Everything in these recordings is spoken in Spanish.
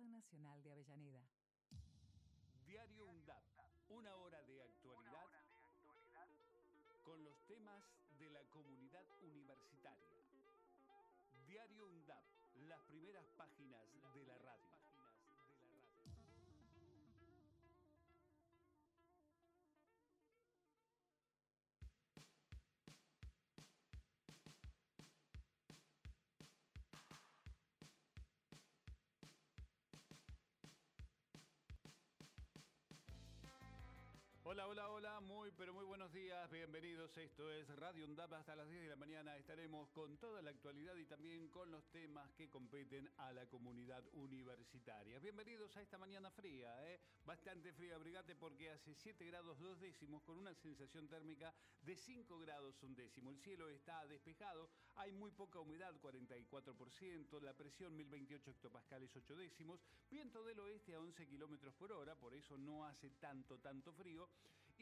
Nacional de Avellaneda. Diario UNDAP, una hora de actualidad con los temas de la comunidad universitaria. Diario UNDAP, las primeras páginas de la radio. Hola, hola, hola, muy pero muy buenos días, bienvenidos. Esto es Radio UNDAP hasta las 10 de la mañana. Estaremos con toda la actualidad y también con los temas que competen a la comunidad universitaria. Bienvenidos a esta mañana fría, ¿eh? bastante fría, brigate, porque hace 7 grados 2 décimos con una sensación térmica de 5 grados un décimo. El cielo está despejado, hay muy poca humedad, 44%, la presión 1028 hectopascales 8 décimos, viento del oeste a 11 kilómetros por hora, por eso no hace tanto, tanto frío.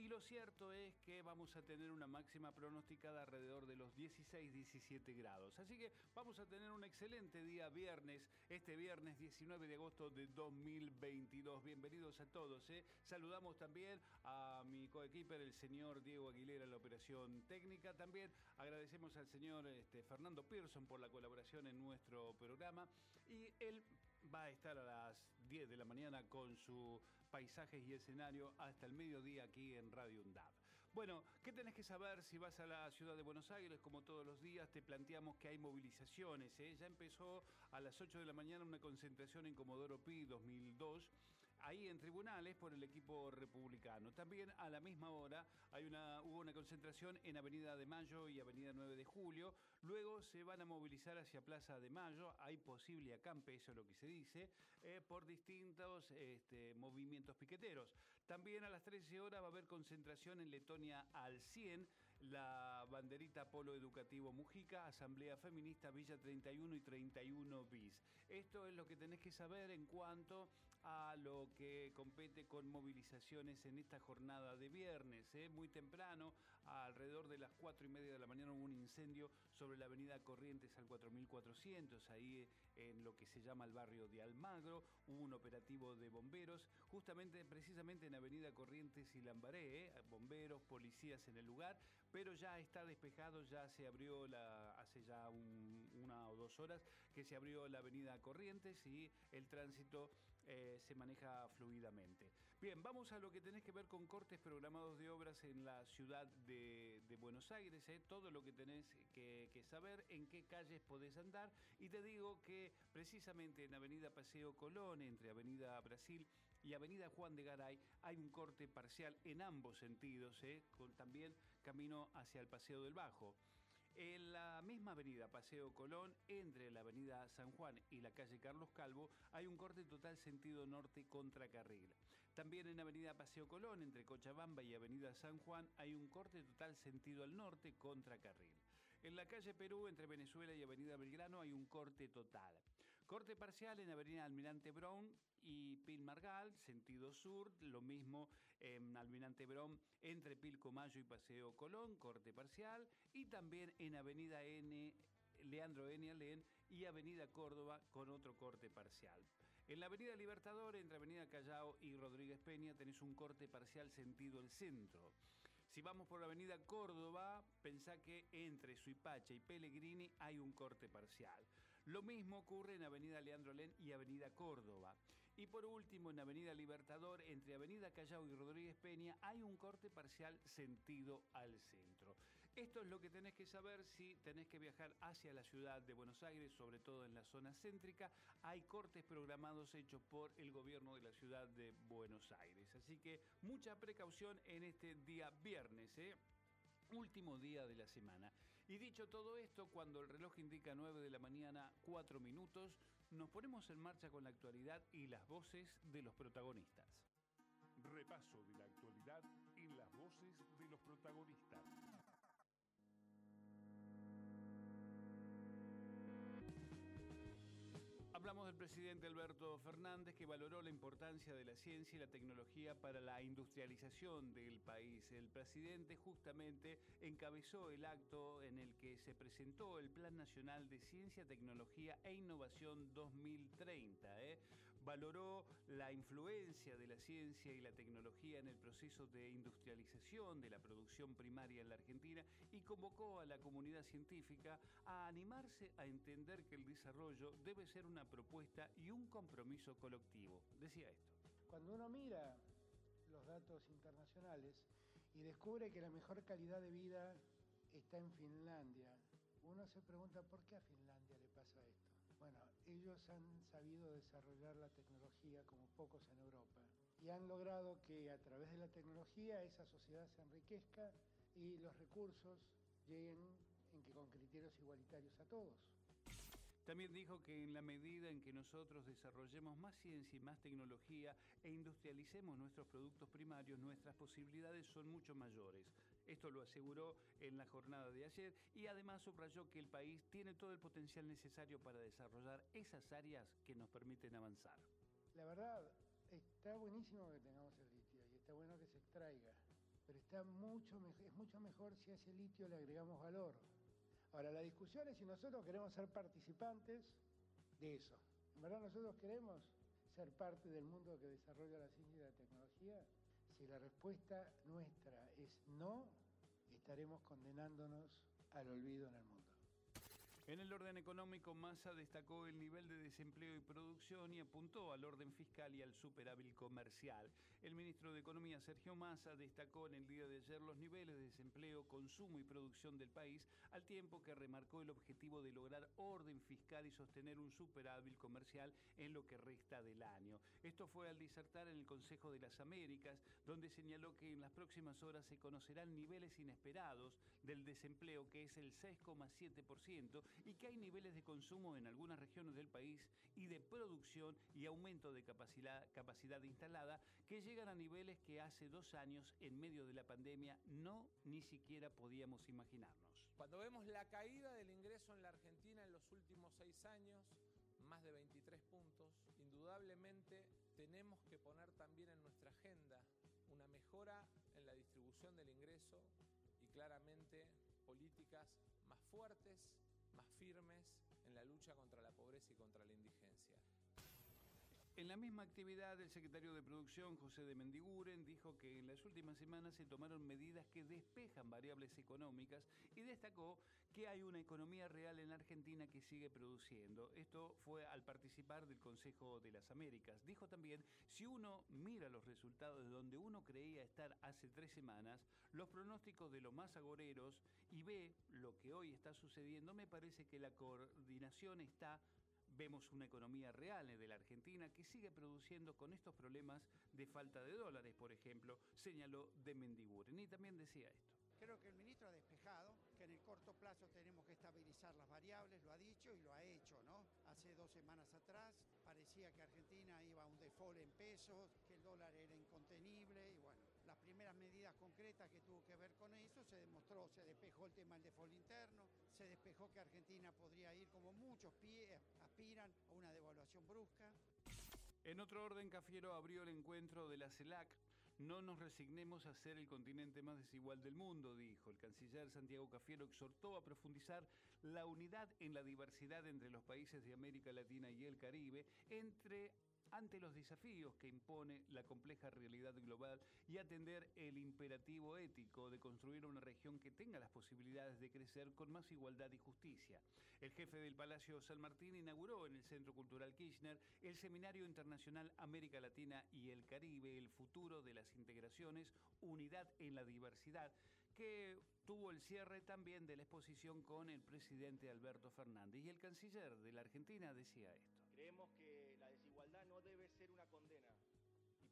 Y lo cierto es que vamos a tener una máxima pronosticada alrededor de los 16-17 grados. Así que vamos a tener un excelente día viernes, este viernes 19 de agosto de 2022. Bienvenidos a todos. ¿eh? Saludamos también a mi coequiper, el señor Diego Aguilera, la operación técnica. También agradecemos al señor este, Fernando Pearson por la colaboración en nuestro programa. Y él va a estar a las 10 de la mañana con su paisajes y escenario hasta el mediodía aquí en Radio UNDAB. Bueno, ¿qué tenés que saber si vas a la ciudad de Buenos Aires? Como todos los días te planteamos que hay movilizaciones. ¿eh? Ya empezó a las 8 de la mañana una concentración en Comodoro Pi 2002, ahí en tribunales por el equipo republicano. También a la misma hora hay una, hubo una concentración en Avenida de Mayo y Avenida 9 de Julio. Luego se van a movilizar hacia Plaza de Mayo. Hay posible acampe, eso es lo que se dice, eh, por distintos este, movimientos piqueteros. También a las 13 horas va a haber concentración en Letonia al 100, la banderita Polo Educativo Mujica, Asamblea Feminista Villa 31 y 31 bis. Esto es lo que tenés que saber en cuanto a lo que compete con movilizaciones en esta jornada de viernes. ¿eh? Muy temprano, alrededor de las 4 y media de la mañana, hubo un incendio sobre la avenida Corrientes al 4400, ahí en lo que se llama el barrio de Almagro. Hubo un operativo de bomberos, justamente, precisamente en avenida Corrientes y Lambaré, ¿eh? bomberos, policías en el lugar, pero ya está despejado, ya se abrió la, hace ya una o dos horas que se abrió la avenida Corrientes y el tránsito eh, se maneja fluidamente. Bien, vamos a lo que tenés que ver con cortes programados de obras en la ciudad de, Buenos Aires, ¿eh? todo lo que tenés que, saber, en qué calles podés andar y te digo que precisamente en Avenida Paseo Colón, entre Avenida Brasil y Avenida Juan de Garay, hay un corte parcial en ambos sentidos, ¿eh? con también camino hacia el Paseo del Bajo. En la misma avenida Paseo Colón, entre la avenida San Juan y la calle Carlos Calvo, hay un corte total sentido norte contra carril. También en avenida Paseo Colón, entre Cochabamba y avenida San Juan, hay un corte total sentido al norte contra carril. En la calle Perú, entre Venezuela y Avenida Belgrano, hay un corte total. Corte parcial en Avenida Almirante Brown y Pil Margal, sentido sur. Lo mismo en Almirante Brown, entre Pilcomayo y Paseo Colón, corte parcial. Y también en Avenida N. Leandro N. Alén y Avenida Córdoba con otro corte parcial. En la Avenida Libertador, entre Avenida Callao y Rodríguez Peña, tenés un corte parcial sentido el centro. Si vamos por la avenida Córdoba, pensá que entre Suipacha y Pellegrini hay un corte parcial. Lo mismo ocurre en avenida Leandro Len y avenida Córdoba. Y por último, en avenida Libertador, entre avenida Callao y Rodríguez Peña, hay un corte parcial sentido al centro. Esto es lo que tenés que saber si tenés que viajar hacia la ciudad de Buenos Aires, sobre todo en la zona céntrica. Hay cortes programados hechos por el gobierno de la ciudad de Buenos Aires. Así que mucha precaución en este día viernes ¿eh? último día de la semana. Y dicho todo esto, cuando el reloj indica 9 de la mañana, 4 minutos, nos ponemos en marcha con la actualidad y las voces de los protagonistas. Repaso de la actualidad y las voces de los protagonistas. Presidente Alberto Fernández que valoró la importancia de la ciencia y la tecnología para la industrialización del país. El presidente justamente encabezó el acto en el que se presentó el Plan Nacional de Ciencia, Tecnología e Innovación 2030. ¿eh? Valoró la influencia de la ciencia y la tecnología en el proceso de industrialización de la producción primaria en la Argentina y convocó a la comunidad científica a animarse a entender que el desarrollo debe ser una propuesta y un compromiso colectivo. Decía esto. Cuando uno mira los datos internacionales y descubre que la mejor calidad de vida está en Finlandia, uno se pregunta por qué a Finlandia le pasa esto. Bueno, ellos han sabido desarrollar la tecnología como pocos en Europa y han logrado que a través de la tecnología esa sociedad se enriquezca y los recursos lleguen en que con criterios igualitarios a todos. También dijo que en la medida en que nosotros desarrollemos más ciencia y más tecnología e industrialicemos nuestros productos primarios, nuestras posibilidades son mucho mayores. Esto lo aseguró en la jornada de ayer y además subrayó que el país tiene todo el potencial necesario para desarrollar esas áreas que nos permiten avanzar. La verdad, está buenísimo que tengamos el litio y está bueno que se extraiga, pero está mucho, es mucho mejor si a ese litio le agregamos valor. Ahora, la discusión es si nosotros queremos ser participantes de eso. ¿En verdad nosotros queremos ser parte del mundo que desarrolla la ciencia y la tecnología? Si la respuesta nuestra es no, estaremos condenándonos al olvido en el mundo. En el orden económico, Massa destacó el nivel de desempleo y producción y apuntó al orden fiscal y al superávit comercial. El ministro de Economía, Sergio Massa, destacó en el día de ayer los niveles de desempleo, consumo y producción del país, al tiempo que remarcó el objetivo de lograr orden fiscal y sostener un superávit comercial en lo que resta del año. Esto fue al disertar en el Consejo de las Américas, donde señaló que en las próximas horas se conocerán niveles inesperados del desempleo, que es el 6,7%, y que hay niveles de consumo en algunas regiones del país y de producción y aumento de capacidad, capacidad instalada que llegan a niveles que hace dos años, en medio de la pandemia, no ni siquiera podíamos imaginarnos. Cuando vemos la caída del ingreso en la Argentina en los últimos seis años, más de 23 puntos, indudablemente tenemos que poner también en nuestra agenda una mejora en la distribución del ingreso y claramente políticas más fuertes firmes en la lucha contra la pobreza y contra la indigencia. En la misma actividad, el secretario de Producción, José de Mendiguren, dijo que en las últimas semanas se tomaron medidas que despejan variables económicas y destacó que hay una economía real en la Argentina que sigue produciendo. Esto fue al participar del Consejo de las Américas. Dijo también, si uno mira los resultados de donde uno creía estar hace tres semanas, los pronósticos de los más agoreros y ve lo que hoy está sucediendo, me parece que la coordinación está vemos una economía real de la Argentina que sigue produciendo con estos problemas de falta de dólares, por ejemplo, señaló de Mendiguren. Y también decía esto. Creo que el ministro ha despejado que en el corto plazo tenemos que estabilizar las variables, lo ha dicho y lo ha hecho, ¿no? Hace dos semanas atrás parecía que Argentina iba a un default en pesos, que el dólar era incontenible y bueno, las primeras medidas que tuvo que ver con eso se demostró, se despejó el tema del default interno, se despejó que Argentina podría ir como muchos pies aspiran a una devaluación brusca. En otro orden, Cafiero abrió el encuentro de la CELAC. No nos resignemos a ser el continente más desigual del mundo, dijo. El canciller Santiago Cafiero exhortó a profundizar la unidad en la diversidad entre los países de América Latina y el Caribe, entre ante los desafíos que impone la compleja realidad global y atender el imperativo ético de construir una región que tenga las posibilidades de crecer con más igualdad y justicia. El jefe del Palacio San Martín inauguró en el Centro Cultural Kirchner el Seminario Internacional América Latina y el Caribe, el futuro de las integraciones, unidad en la diversidad, que tuvo el cierre también de la exposición con el presidente Alberto Fernández. Y el canciller de la Argentina decía esto. Creemos que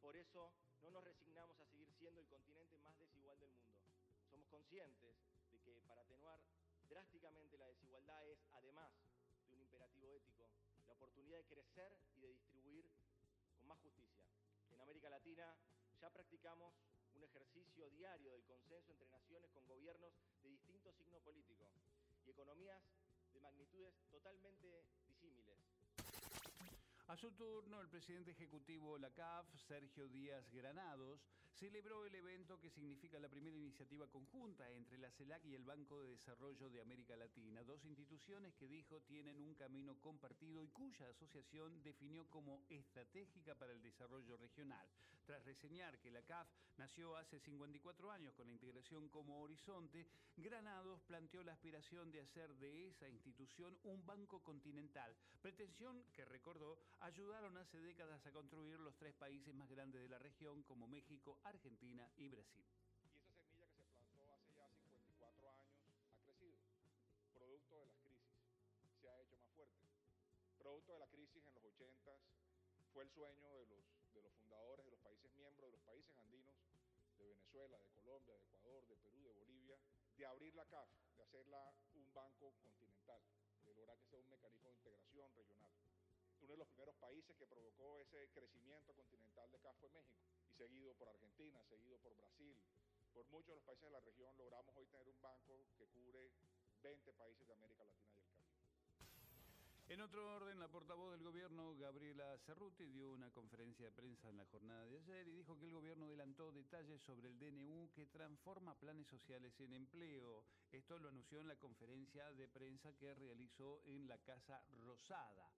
por eso no nos resignamos a seguir siendo el continente más desigual del mundo. Somos conscientes de que para atenuar drásticamente la desigualdad es, además de un imperativo ético, la oportunidad de crecer y de distribuir con más justicia. En América Latina ya practicamos un ejercicio diario del consenso entre naciones con gobiernos de distinto signo político y economías de magnitudes totalmente. A su turno, el presidente ejecutivo de la CAF, Sergio Díaz Granados, celebró el evento que significa la primera iniciativa conjunta entre la CELAC y el Banco de Desarrollo de América Latina, dos instituciones que dijo tienen un camino compartido y cuya asociación definió como estratégica para el desarrollo regional. Tras reseñar que la CAF nació hace 54 años con la integración como horizonte, Granados planteó la aspiración de hacer de esa institución un banco continental, pretensión que recordó ayudaron hace décadas a construir los tres países más grandes de la región como México, Argentina y Brasil. Y esa semilla que se plantó hace ya 54 años ha crecido, producto de las crisis, se ha hecho más fuerte. Producto de la crisis en los 80 fue el sueño de los, de los fundadores de los países miembros, de los países andinos, de Venezuela, de Colombia, de Ecuador, de Perú, de Bolivia, de abrir la CAF, de hacerla un banco continental, de lograr que sea un mecanismo de integración regional uno de los primeros países que provocó ese crecimiento continental de CAF fue México, seguido por Argentina, seguido por Brasil. Por muchos de los países de la región logramos hoy tener un banco que cubre 20 países de América Latina y el Caribe. En otro orden, la portavoz del gobierno, Gabriela Cerruti, dio una conferencia de prensa en la jornada de ayer y dijo que el gobierno adelantó detalles sobre el DNU que transforma planes sociales en empleo. Esto lo anunció en la conferencia de prensa que realizó en la Casa Rosada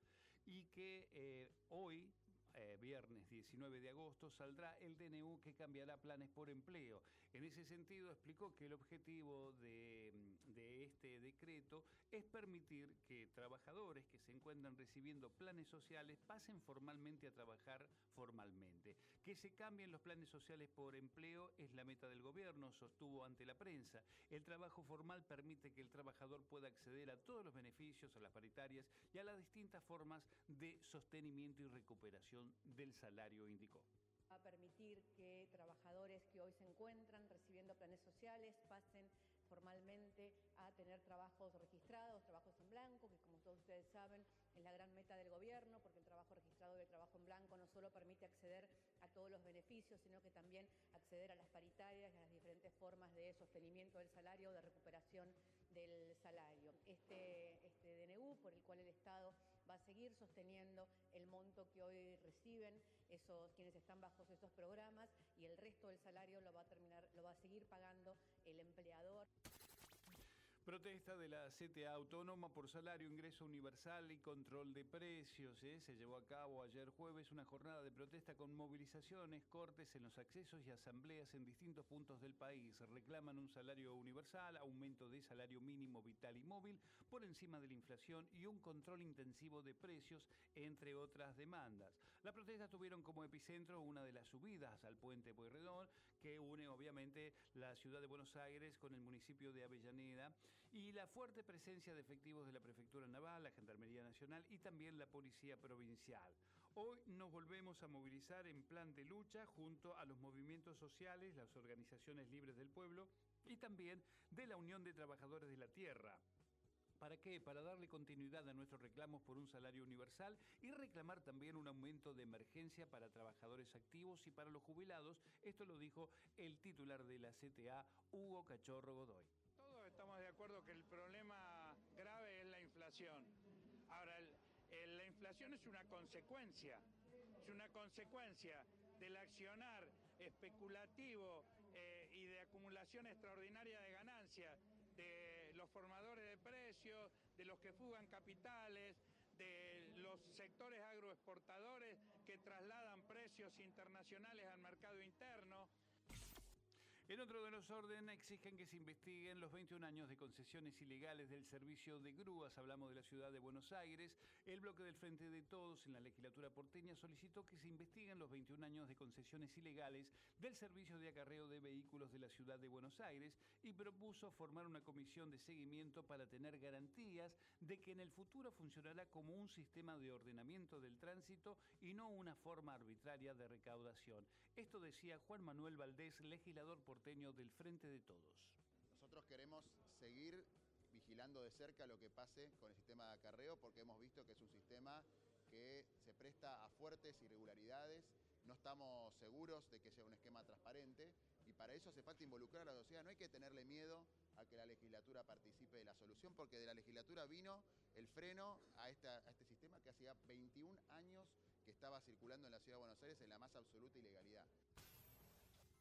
y que eh, hoy eh, viernes 19 de agosto, saldrá el DNU que cambiará planes por empleo. En ese sentido, explicó que el objetivo de, mm, de, este decreto es permitir que trabajadores que se encuentran recibiendo planes sociales pasen formalmente a trabajar formalmente. Que se cambien los planes sociales por empleo es la meta del gobierno, sostuvo ante la prensa. El trabajo formal permite que el trabajador pueda acceder a todos los beneficios, a las paritarias y a las distintas formas de sostenimiento y recuperación del salario, indicó a permitir que trabajadores que hoy se encuentran recibiendo planes sociales pasen formalmente a tener trabajos registrados, trabajos en blanco, que como todos ustedes saben es la gran meta del gobierno, porque el trabajo registrado y el trabajo en blanco no solo permite acceder a todos los beneficios, sino que también acceder a las paritarias y a las diferentes formas de sostenimiento del salario, de recuperación del salario. Este, este DNU, por el cual el Estado va a seguir sosteniendo el monto que hoy reciben esos quienes están bajo esos programas y el resto del salario lo va a terminar, lo va a seguir pagando el empleador. Protesta de la CTA Autónoma por salario, ingreso universal y control de precios. ¿eh? Se llevó a cabo ayer jueves una jornada de protesta con movilizaciones, cortes en los accesos y asambleas en distintos puntos del país. Reclaman un salario universal, aumento de salario mínimo vital y móvil por encima de la inflación y un control intensivo de precios, entre otras demandas. La protesta tuvieron como epicentro una de las subidas al puente Pueyrredón, que une obviamente la ciudad de Buenos Aires con el municipio de Avellaneda y la fuerte presencia de efectivos de la Prefectura Naval, la Gendarmería Nacional y también la Policía Provincial. Hoy nos volvemos a movilizar en plan de lucha junto a los movimientos sociales, las organizaciones libres del pueblo y también de la Unión de Trabajadores de la Tierra. ¿Para qué? Para darle continuidad a nuestros reclamos por un salario universal y reclamar también un aumento de emergencia para trabajadores activos y para los jubilados. Esto lo dijo el titular de la CTA, Hugo Cachorro Godoy estamos de acuerdo que el problema grave es la inflación. Ahora, la inflación es una consecuencia, es una consecuencia del accionar especulativo eh, y de acumulación extraordinaria de ganancias de los formadores de precios, de los que fugan capitales, de los sectores agroexportadores que trasladan precios internacionales al mercado interno. En otro de los órdenes exigen que se investiguen los 21 años de concesiones ilegales del servicio de grúas. Hablamos de la ciudad de Buenos Aires. El bloque del Frente de Todos en la legislatura porteña solicitó que se investiguen los 21 años de concesiones ilegales del servicio de acarreo de vehículos de la ciudad de Buenos Aires y propuso formar una comisión de seguimiento para tener garantías de que en el futuro funcionará como un sistema de ordenamiento del tránsito y no una forma arbitraria de recaudación. Esto decía Juan Manuel Valdés, legislador porteño del Frente de Todos. Nosotros queremos seguir vigilando de cerca lo que pase con el sistema de acarreo porque hemos visto que es un sistema que se presta a fuertes irregularidades, no estamos seguros de que sea un esquema transparente y para eso hace falta involucrar a la sociedad. No hay que tenerle miedo a que la legislatura participe de la solución porque de la legislatura vino el freno a, a este sistema que hacía 21 años que estaba circulando en la ciudad de Buenos Aires en la más absoluta ilegalidad.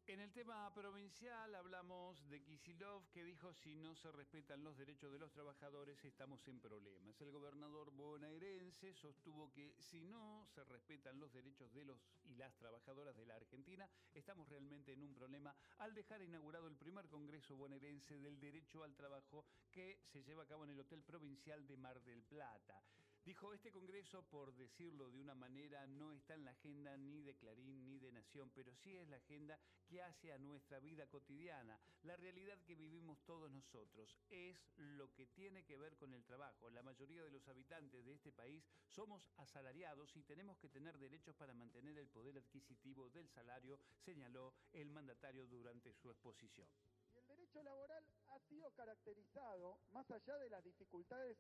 En el tema provincial hablamos de Kisilov que dijo si no se respetan los derechos de los trabajadores estamos en problemas. El gobernador bonaerense sostuvo que si no se respetan los derechos de los y las trabajadoras de la Argentina estamos realmente en un problema al dejar inaugurado el primer Congreso bonaerense del Derecho al Trabajo que se lleva a cabo en el Hotel Provincial de Mar del Plata. Dijo, este Congreso, por decirlo de una manera, no está en la agenda ni de Clarín ni de Nación, pero sí es la agenda que hace a nuestra vida cotidiana. La realidad que vivimos todos nosotros es lo que tiene que ver con el trabajo. La mayoría de los habitantes de este país somos asalariados y tenemos que tener derechos para mantener el poder adquisitivo del salario, señaló el mandatario durante su exposición. Y el derecho laboral ha sido caracterizado, más allá de las dificultades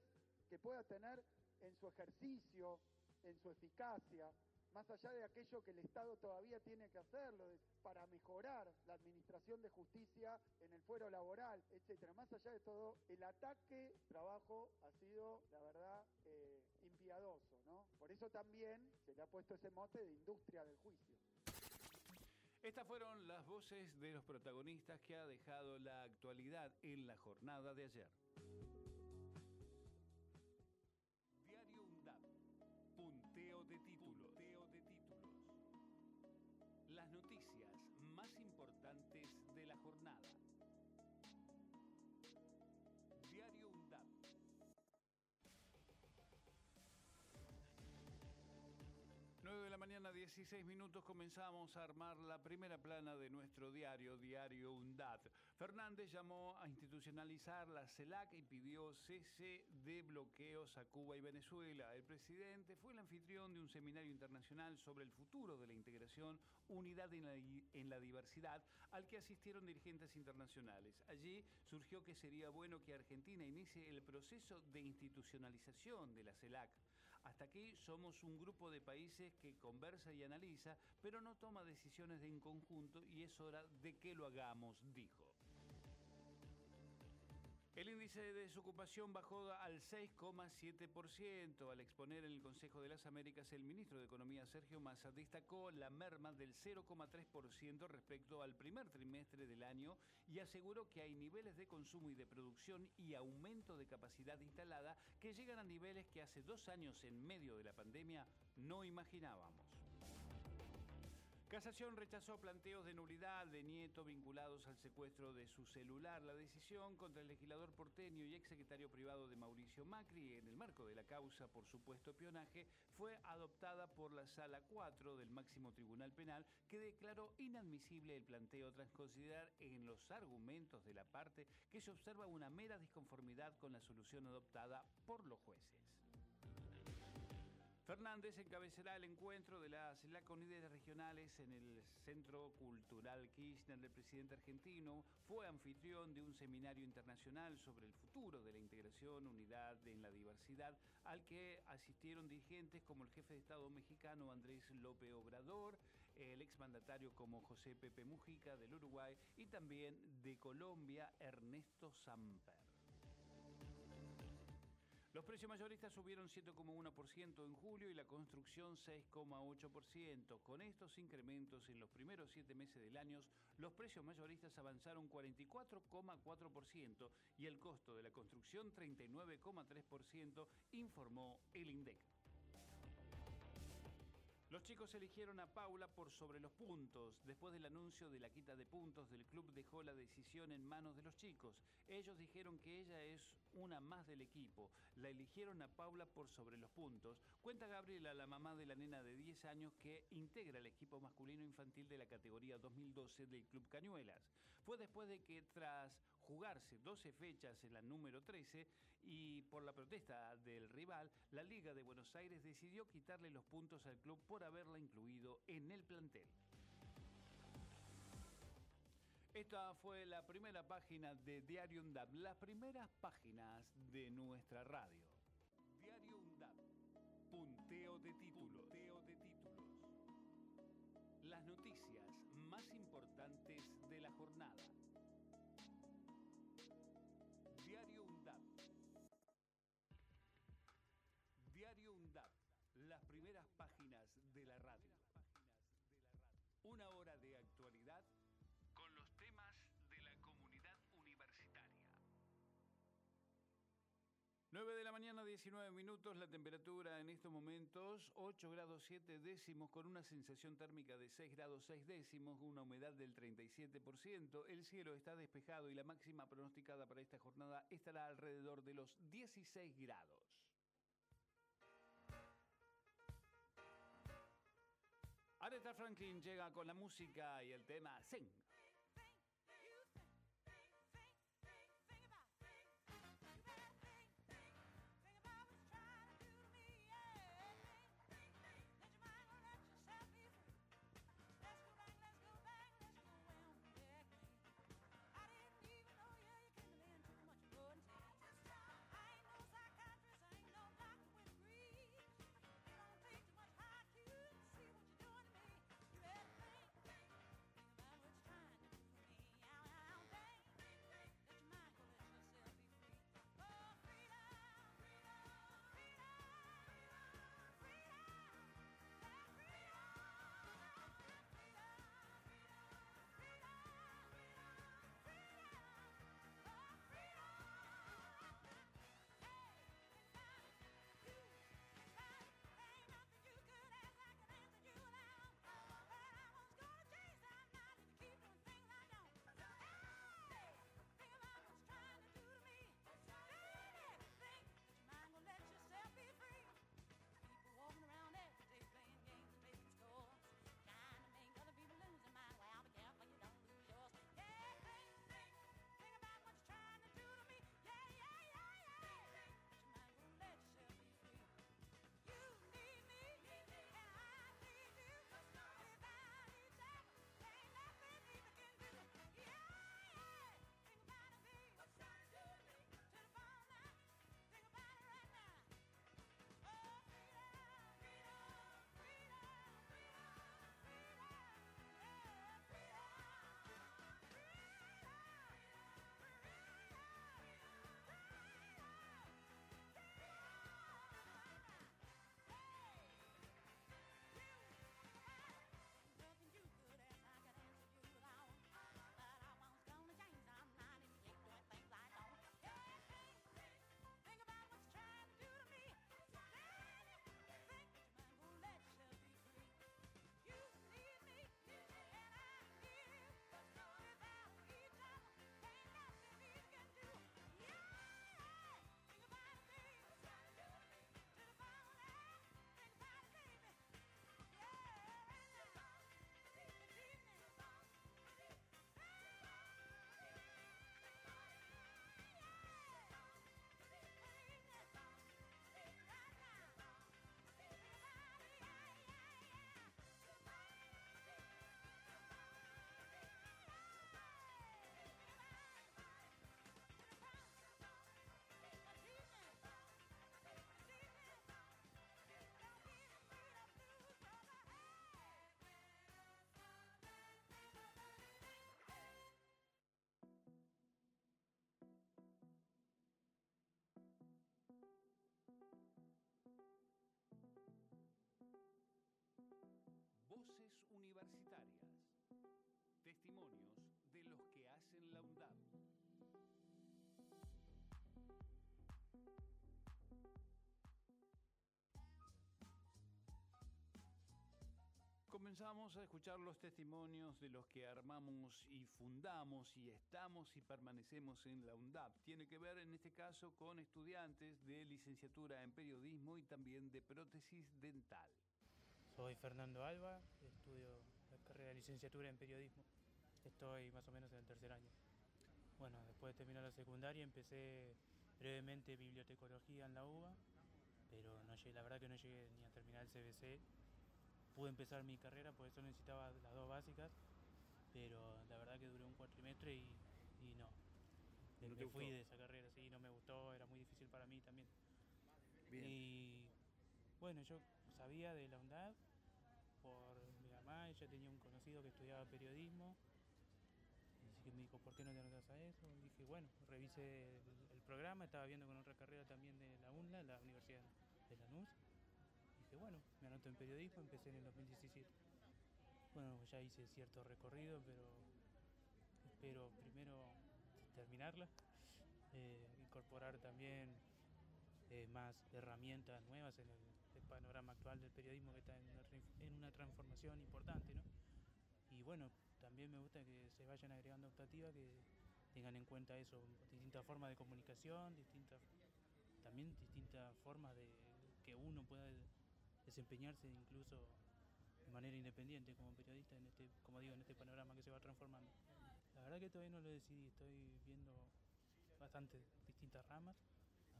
que pueda tener en su ejercicio, en su eficacia, más allá de aquello que el Estado todavía tiene que hacerlo para mejorar la administración de justicia en el fuero laboral, etcétera. Más allá de todo, el ataque trabajo ha sido, la verdad, eh, ¿no? Por eso también se le ha puesto ese mote de industria del juicio. Estas fueron las voces de los protagonistas que ha dejado la actualidad en la jornada de ayer. De la jornada. Mañana, 16 minutos, comenzamos a armar la primera plana de nuestro diario, Diario UNDAP. Fernández llamó a institucionalizar la CELAC y pidió cese de bloqueos a Cuba y Venezuela. El presidente fue el anfitrión de un seminario internacional sobre el futuro de la integración, unidad en la, en la diversidad, al que asistieron dirigentes internacionales. Allí surgió que sería bueno que Argentina inicie el proceso de institucionalización de la CELAC. Hasta aquí somos un grupo de países que conversa y analiza, pero no toma decisiones en conjunto y es hora de que lo hagamos, dijo. El índice de desocupación bajó al 6,7%. Al exponer en el Consejo de las Américas, el ministro de Economía Sergio Massa destacó la merma del 0,3% respecto al primer trimestre del año y aseguró que hay niveles de consumo y de producción y aumento de capacidad instalada que llegan a niveles que hace dos años en medio de la pandemia no imaginábamos. Casación rechazó planteos de nulidad de Nieto vinculados al secuestro de su celular. La decisión contra el legislador porteño y exsecretario privado de Mauricio Macri en el marco de la causa por supuesto espionaje fue adoptada por la Sala 4 del máximo Tribunal Penal que declaró inadmisible el planteo tras considerar en los argumentos de la parte que se observa una mera disconformidad con la solución adoptada por los jueces. Fernández encabezará el encuentro de las LACONIDES regionales en el Centro Cultural Kirchner del presidente argentino. Fue anfitrión de un seminario internacional sobre el futuro de la integración, unidad en la diversidad, al que asistieron dirigentes como el jefe de Estado mexicano Andrés López Obrador, el exmandatario como José Pepe Mujica del Uruguay y también de Colombia Ernesto Samper. Los precios mayoristas subieron 7,1% en julio y la construcción 6,8%. Con estos incrementos en los primeros siete meses del año, los precios mayoristas avanzaron 44,4% y el costo de la construcción 39,3%, informó el INDEC. Los chicos eligieron a Paula por sobre los puntos. Después del anuncio de la quita de puntos del club dejó la decisión en manos de los chicos. Ellos dijeron que ella es una más del equipo. La eligieron a Paula por sobre los puntos. Cuenta Gabriela, la mamá de la nena de 10 años que integra el equipo masculino infantil de la categoría 2012 del Club Cañuelas. Fue después de que tras jugarse 12 fechas en la número 13 y por la protesta del rival, la Liga de Buenos Aires decidió quitarle los puntos al club por haberla incluido en el plantel. Esta fue la primera página de Diario UNDAP, las primeras páginas de nuestra radio. Diario UNDAP, punteo de títulos. Punteo de títulos. Las noticias más importantes de la jornada. 9 de la mañana, 19 minutos, la temperatura en estos momentos 8 grados 7 décimos con una sensación térmica de 6 grados 6 décimos, una humedad del 37%, el cielo está despejado y la máxima pronosticada para esta jornada estará alrededor de los 16 grados. Aretha Franklin llega con la música y el tema Sing. Comenzamos a escuchar los testimonios de los que armamos y fundamos y estamos y permanecemos en la UNDAP. Tiene que ver en este caso con estudiantes de licenciatura en periodismo y también de prótesis dental. Soy Fernando Alba, estudio la carrera de licenciatura en periodismo. Estoy más o menos en el tercer año. Bueno, después de terminar la secundaria empecé brevemente bibliotecología en la UBA, pero no llegué, la verdad que no llegué ni a terminar el CBC. Pude empezar mi carrera, por eso necesitaba las dos básicas, pero la verdad que duré un cuatrimestre y, y no. ¿No me fui gustó? de esa carrera, sí, no me gustó, era muy difícil para mí también. Bien. Y bueno, yo sabía de la UNDAD por mi mamá, ella tenía un conocido que estudiaba periodismo. Así que me dijo, ¿por qué no te anotas a eso? Y dije, bueno, revisé el, el programa, estaba viendo con otra carrera también de la UNLA, la Universidad de Lanús. Dije, bueno, me anoto en periodismo, empecé en el 2017. Bueno, ya hice cierto recorrido, pero espero primero terminarla, eh, incorporar también eh, más herramientas nuevas en el, panorama actual del periodismo que está en una, en una, transformación importante, ¿no? Y bueno, también me gusta que se vayan agregando optativas que tengan en cuenta eso, distintas formas de comunicación, distintas también distintas formas de que uno pueda desempeñarse incluso de manera independiente como periodista en este, como digo, en este panorama que se va transformando. La verdad que todavía no lo decidí, estoy viendo bastantes distintas ramas,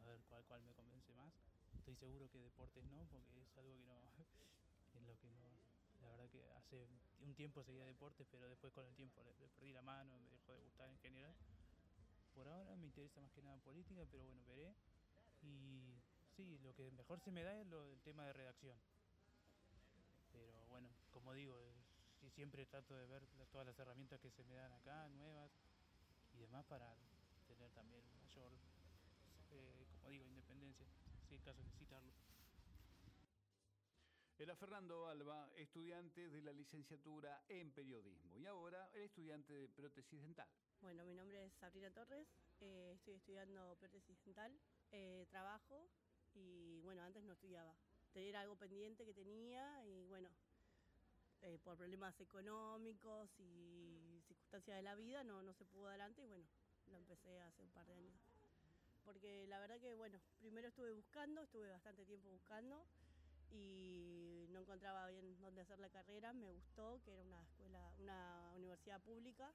a ver cuál cuál me convence más. Estoy seguro que deportes no, porque es algo que no lo que no la verdad que hace un tiempo seguía deportes, pero después con el tiempo le, le perdí la mano, me dejó de gustar en general. Por ahora me interesa más que nada política, pero bueno, veré. Y sí, lo que mejor se me da es lo, el tema de redacción. Pero bueno, como digo, sí, siempre trato de ver todas las herramientas que se me dan acá, nuevas y demás, para tener también mayor, eh, como digo, independencia, si es caso de necesitarlo. Era Fernando Alba, estudiante de la licenciatura en periodismo y ahora el estudiante de prótesis dental. Bueno, mi nombre es Sabrina Torres, eh, estoy estudiando prótesis dental, eh, trabajo y bueno, antes no estudiaba. Era algo pendiente que tenía y bueno, eh, por problemas económicos y circunstancias de la vida no, no se pudo adelante y bueno, lo empecé hace un par de años. Porque la verdad que bueno, primero estuve buscando, estuve bastante tiempo buscando y no encontraba bien dónde hacer la carrera, me gustó, que era una escuela, una universidad pública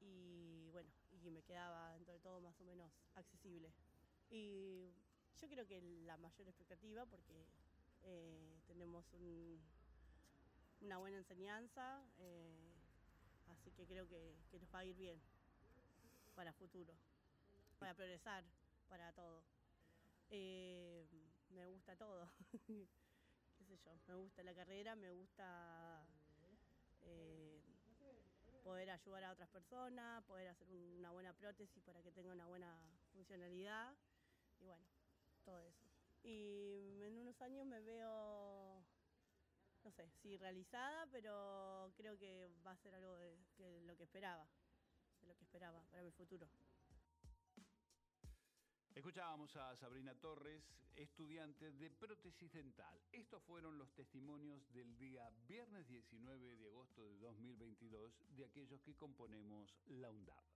y bueno, y me quedaba dentro de todo más o menos accesible. Y yo creo que la mayor expectativa, porque eh, tenemos un, una buena enseñanza, eh, así que creo que, nos va a ir bien para futuro, para progresar, para todo. Eh, me gusta todo. qué sé yo, me gusta la carrera, me gusta poder ayudar a otras personas, poder hacer una buena prótesis para que tenga una buena funcionalidad y bueno, todo eso. Y en unos años me veo, no sé, sí realizada, pero creo que va a ser algo de, lo que esperaba, de lo que esperaba para mi futuro. Escuchábamos a Sabrina Torres, estudiante de prótesis dental. Estos fueron los testimonios del día viernes 19 de agosto de 2022 de aquellos que componemos la UNDAP.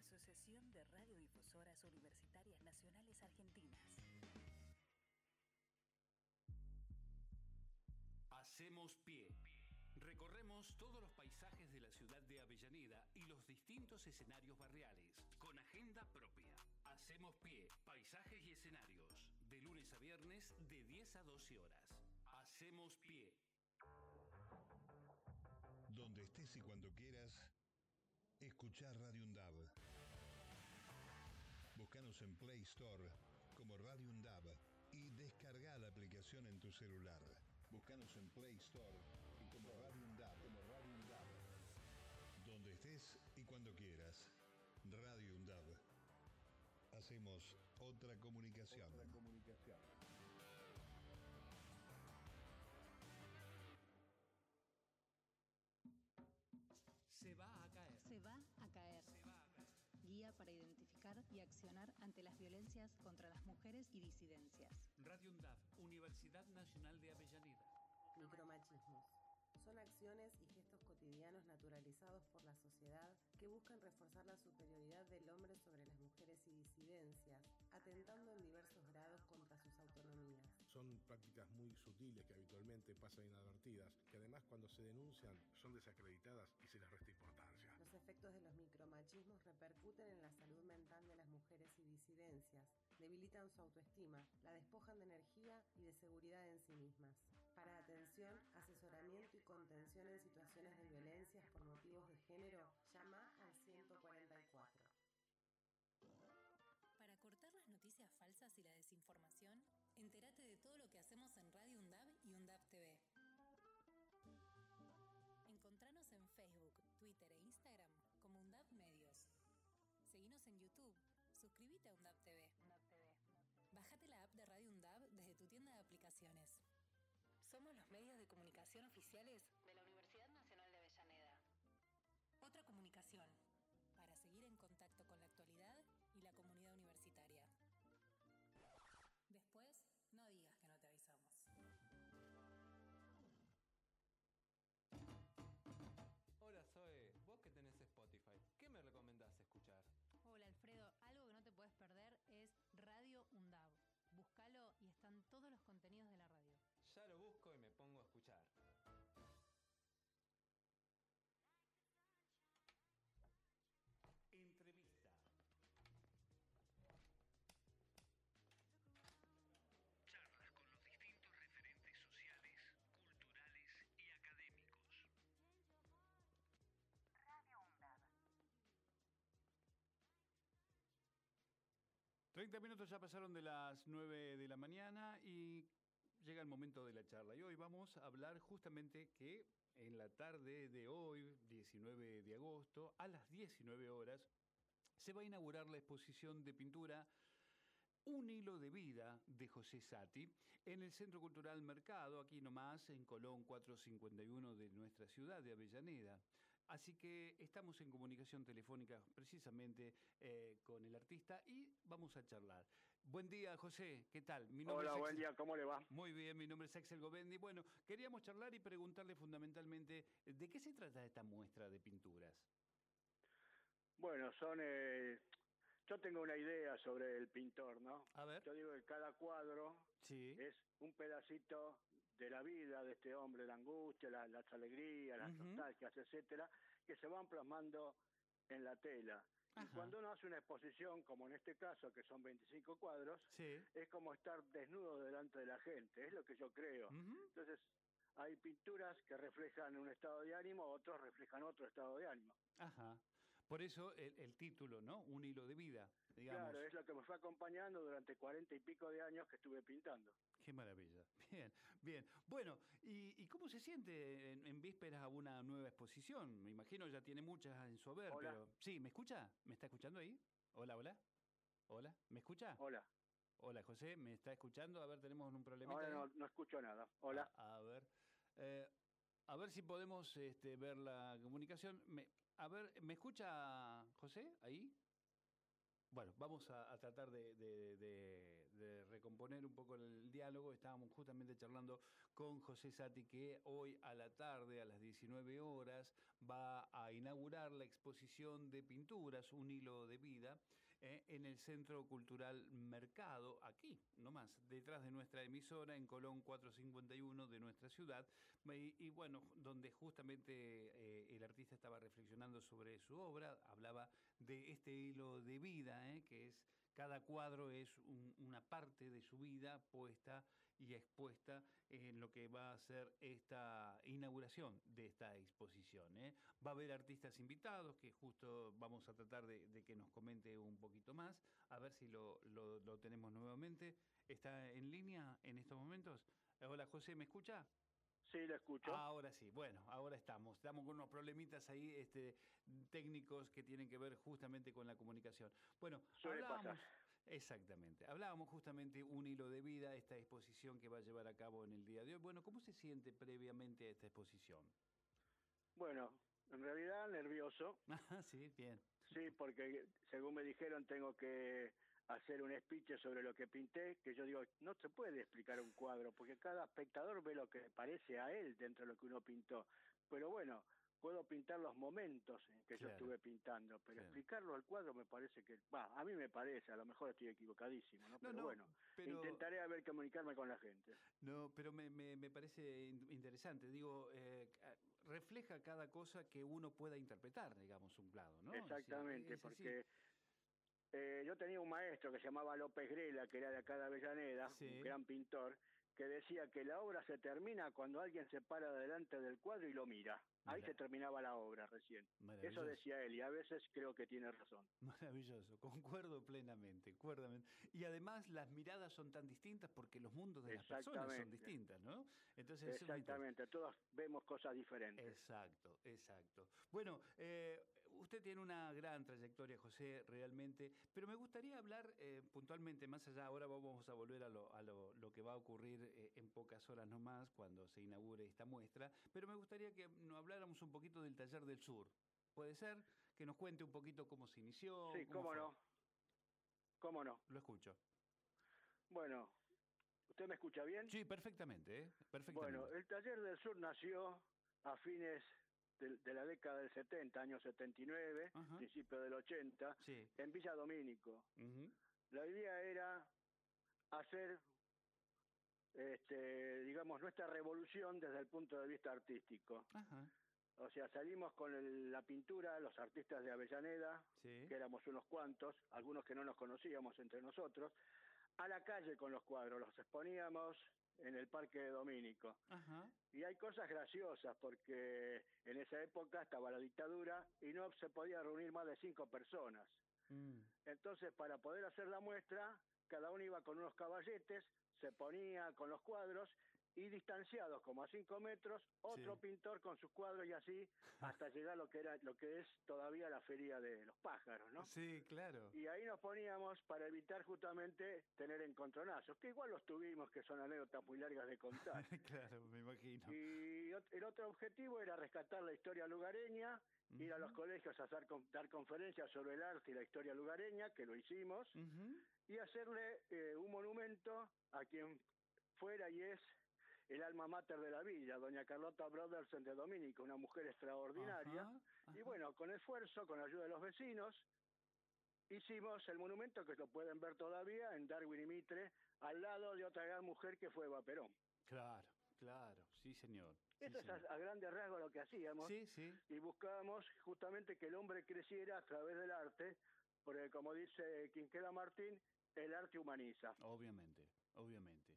Asociación de Radiodifusoras Universitarias Nacionales Argentinas. Hacemos pie. Recorremos todos los paisajes de la ciudad de Avellaneda y los distintos escenarios barriales, con agenda propia. Hacemos pie, paisajes y escenarios, de lunes a viernes de 10 a 12 horas. Hacemos pie. Donde estés y cuando quieras, escuchar Radio UNDAB. Búscanos en Play Store como Radio UNDAB y descarga la aplicación en tu celular. Búscanos en Play Store y como Radio UNDAB, como Radio UNDAB. Donde estés y cuando quieras. Radio UNDAB. Hacemos otra comunicación. Otra comunicación. Guía para identificar y accionar ante las violencias contra las mujeres y disidencias. Radio UNDAB, Universidad Nacional de Avellaneda. Micromachismos. Son acciones y gestos cotidianos naturalizados por la sociedad que buscan reforzar la superioridad del hombre sobre las mujeres y disidencias, atentando en diversos grados contra sus autonomías. Son prácticas muy sutiles que habitualmente pasan inadvertidas, que además cuando se denuncian son desacreditadas y se les resta importancia. Los efectos de los micromachismos repercuten en la salud mental de las mujeres y disidencias, debilitan su autoestima, la despojan de energía y de seguridad en sí mismas. Para atención, asesoramiento y contención en situaciones de violencias por motivos de género, llama al 144. Para cortar las noticias falsas y la desinformación, entérate de todo lo que hacemos en Radio UNDAB y UNDAB TV. Encontranos en Facebook, Twitter e Instagram en YouTube, suscríbete a UNDAB TV. Bájate la app de Radio UNDAB desde tu tienda de aplicaciones. Somos los medios de comunicación oficiales Y están todos los contenidos de la radio. Ya lo busco y me pongo a escuchar. 30 minutos ya pasaron de las 9 de la mañana y llega el momento de la charla. Y hoy vamos a hablar justamente que en la tarde de hoy, 19 de agosto, a las 19 horas, se va a inaugurar la exposición de pintura Un hilo de vida de José Sati en el Centro Cultural Mercado, aquí nomás en Colón 451 de nuestra ciudad de Avellaneda. Así que estamos en comunicación telefónica precisamente eh, con el artista y vamos a charlar. Buen día, José. ¿Qué tal? Mi Hola, es buen día, ¿cómo le va? Muy bien, mi nombre es Axel Govendi. Bueno, queríamos charlar y preguntarle fundamentalmente de qué se trata esta muestra de pinturas. Bueno, son. eh, yo tengo una idea sobre el pintor, ¿no? A ver. Yo digo que cada cuadro Sí. es un pedacito de la vida de este hombre, la angustia, la- las alegrías, las Ujú. nostalgias, etcétera, que se van plasmando en la tela. Y cuando uno hace una exposición, como en este caso, que son 25 cuadros, Sí. es como estar desnudo delante de la gente, es lo que yo creo. Entonces, hay pinturas que reflejan un estado de ánimo, otros reflejan otro estado de ánimo. Ajá. Por eso el, el título, ¿no? Un hilo de vida, digamos. Claro, es lo que me fue acompañando durante cuarenta y pico de años que estuve pintando. Qué maravilla. Bien, bien. Bueno, ¿y, y cómo se siente en, en vísperas a una nueva exposición? Me imagino ya tiene muchas en su haber, Hola. pero... Sí, ¿me escucha? ¿Me está escuchando ahí? Hola, hola. Hola, ¿me escucha? Hola. Hola, José, ¿me está escuchando? A ver, tenemos un problema. Ahora no, no escucho nada. Hola. A, a ver, eh, a ver si podemos este, ver la comunicación. Me- a ver, ¿me escucha José ahí? Bueno, vamos a, tratar de- de recomponer un poco el diálogo. Estábamos justamente charlando con José Sati, que hoy a la tarde, a las 19 horas, va a inaugurar la exposición de pinturas, Un hilo de vida, eh, en el Centro Cultural Mercado, aquí, nomás, detrás de nuestra emisora, en Colón 451 de nuestra ciudad. Y, y bueno, donde justamente eh, el artista estaba reflexionando sobre su obra, hablaba de este hilo de vida, eh, que es cada cuadro es un- una parte de su vida puesta y expuesta en lo que va a ser esta inauguración de esta exposición. ¿eh? Va a haber artistas invitados que justo vamos a tratar de, que nos comente un poquito más, a ver si lo, lo- lo tenemos nuevamente. ¿Está en línea en estos momentos? Hola José, ¿me escucha? Sí, lo escucho. Ahora sí, bueno, ahora estamos. Estamos con unos problemitas ahí este, técnicos que tienen que ver justamente con la comunicación. Bueno, Suele hablábamos, pasar. exactamente, hablábamos justamente un hilo de vida, esta exposición que va a llevar a cabo en el día de hoy. Bueno, ¿cómo se siente previamente a esta exposición? Bueno, en realidad nervioso. Ah, sí, bien. Sí, porque según me dijeron tengo que hacer un speech sobre lo que pinté, que yo digo, no se puede explicar un cuadro, porque cada espectador ve lo que parece a él dentro de lo que uno pintó. Pero bueno, puedo pintar los momentos en que yo estuve pintando, pero Claro. explicarlo al cuadro me parece que, va, a mí me parece, a lo mejor estoy equivocadísimo, ¿no? Pero no, bueno, pero- intentaré a ver comunicarme con la gente. No, pero me, me- me parece in- interesante. Digo, eh, refleja cada cosa que uno pueda interpretar, digamos, un plano, ¿no? Exactamente, es porque eh, yo tenía un maestro que se llamaba López Grela, que era de acá de Avellaneda, Sí. un gran pintor, que decía que la obra se termina cuando alguien se para delante del cuadro y lo mira. Ahí se terminaba la obra recién. Eso decía él, y a veces creo que tiene razón. Maravilloso, concuerdo plenamente, concuerdo. Y además las miradas son tan distintas porque los mundos de las personas son distintas, ¿no? Entonces. Exactamente, todos vemos cosas diferentes. Exacto, exacto. Bueno, eh, usted tiene una gran trayectoria, José, realmente, pero me gustaría hablar eh, puntualmente, más allá, ahora vamos a volver a lo, a lo, lo que va a ocurrir eh, en pocas horas nomás cuando se inaugure esta muestra, pero me gustaría que nos habláramos un poquito del Taller del Sur. ¿Puede ser? Que nos cuente un poquito cómo se inició. Sí, cómo no. ¿Cómo no? Lo escucho. Bueno, ¿usted me escucha bien? Sí, perfectamente, ¿eh? Perfectamente. Bueno, el Taller del Sur nació a fines de, de la década del 70, año 79, Ajá. principio del 80, Sí. en Villa Domínico. La idea era hacer, este, digamos, nuestra revolución desde el punto de vista artístico. Ajá. O sea, salimos con el- la pintura, los artistas de Avellaneda, Sí. que éramos unos cuantos, algunos que no nos conocíamos entre nosotros, a la calle con los cuadros, los exponíamos en el Parque de Domínico. Ajá. Y hay cosas graciosas porque en esa época estaba la dictadura y no se podía reunir más de cinco personas. Mm. Entonces, para poder hacer la muestra, cada uno iba con unos caballetes, se ponía con los cuadros y distanciados como a cinco metros, otro Sí. pintor con sus cuadros y así hasta llegar a lo que era lo que es todavía la feria de los pájaros, ¿no? Sí, claro. Y ahí nos poníamos para evitar justamente tener encontronazos, que igual los tuvimos, que son anécdotas muy largas de contar. claro, me imagino. Y el otro objetivo era rescatar la historia lugareña, ir a los colegios a hacer dar conferencias sobre el arte y la historia lugareña, que lo hicimos, y hacerle eh, un monumento a quien fuera y es el alma mater de la villa, doña Carlota Brodersen de Domínico, una mujer extraordinaria. Ajá, Y bueno, con esfuerzo, con ayuda de los vecinos, hicimos el monumento que lo pueden ver todavía en Darwin y Mitre, al lado de otra gran mujer que fue Eva Perón. Claro, claro, sí, señor. sí, Eso es a, señor. a grandes rasgos lo que hacíamos. Sí, sí. Y buscábamos justamente que el hombre creciera a través del arte, porque como dice Quinquela Martín, el arte humaniza. Obviamente, obviamente.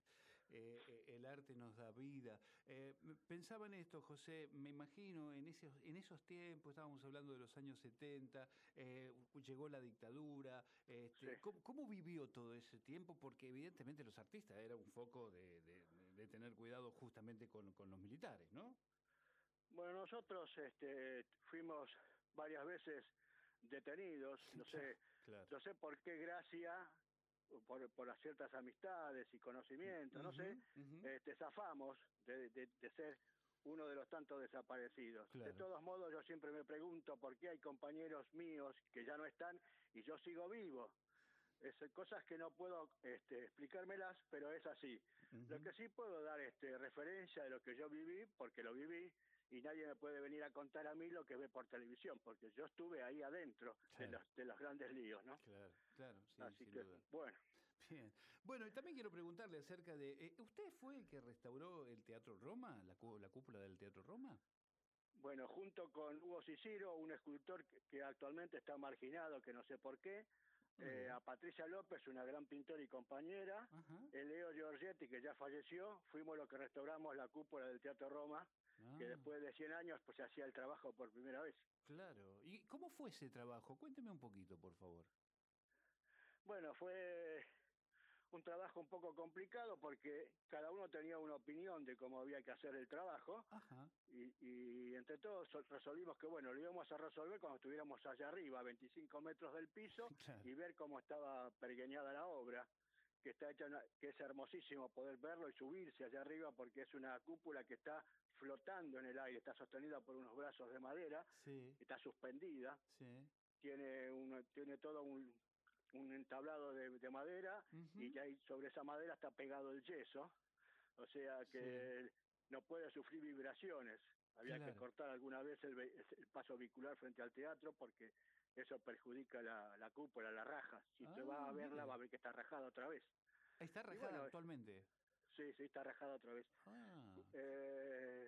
Eh, eh, el arte nos da vida. Eh, pensaba en esto, José, me imagino en esos, en esos tiempos, estábamos hablando de los años 70, eh, llegó la dictadura, este, Sí. ¿cómo, cómo vivió todo ese tiempo? Porque evidentemente los artistas era un foco de, de- de tener cuidado justamente con, con los militares, ¿no? Bueno, nosotros este, fuimos varias veces detenidos, no sé, Claro. no sé por qué gracia, por, por las ciertas amistades y conocimientos, no sé, este, zafamos de, de- de ser uno de los tantos desaparecidos. De todos modos, yo siempre me pregunto por qué hay compañeros míos que ya no están y yo sigo vivo. Es cosas que no puedo este, explicármelas, pero es así. Lo que sí puedo dar este, referencia de lo que yo viví, porque lo viví, y nadie me puede venir a contar a mí lo que ve por televisión, porque yo estuve ahí adentro de, los, de los grandes líos, ¿no? Claro, claro, sí, Así sin que, duda. bueno. Bien. Bueno, y también quiero preguntarle acerca de. eh, ¿Usted fue el que restauró el Teatro Roma, la, la cúpula del Teatro Roma? Bueno, junto con Hugo Ciciro, un escultor que, que actualmente está marginado, que no sé por qué, eh, a Patricia López, una gran pintora y compañera, Ajá. el Leo Giorgetti, que ya falleció, fuimos los que restauramos la cúpula del Teatro Roma, que Ah, después de 100 años pues se hacía el trabajo por primera vez. Claro. ¿Y cómo fue ese trabajo? Cuénteme un poquito, por favor. Bueno, fue un trabajo un poco complicado porque cada uno tenía una opinión de cómo había que hacer el trabajo Ajá. y, y entre todos sol- resolvimos que bueno, lo íbamos a resolver cuando estuviéramos allá arriba, a 25 metros del piso, Claro. y ver cómo estaba pergueñada la obra, que está hecha, una- que es hermosísimo poder verlo y subirse allá arriba porque es una cúpula que está flotando en el aire, está sostenida por unos brazos de madera, Sí, está suspendida, sí. tiene, un, tiene todo un, un entablado de, de madera y Ujú. ya ahí sobre esa madera está pegado el yeso, o sea que no puede sufrir vibraciones. Había que cortar alguna vez el, el paso vehicular frente al teatro porque eso perjudica la, la cúpula, la raja. Si se va Ah, a verla, mire. va a ver que está rajada otra vez. Está Y rajada bueno, actualmente. Sí, sí, está rajada otra vez. Ah, Eh,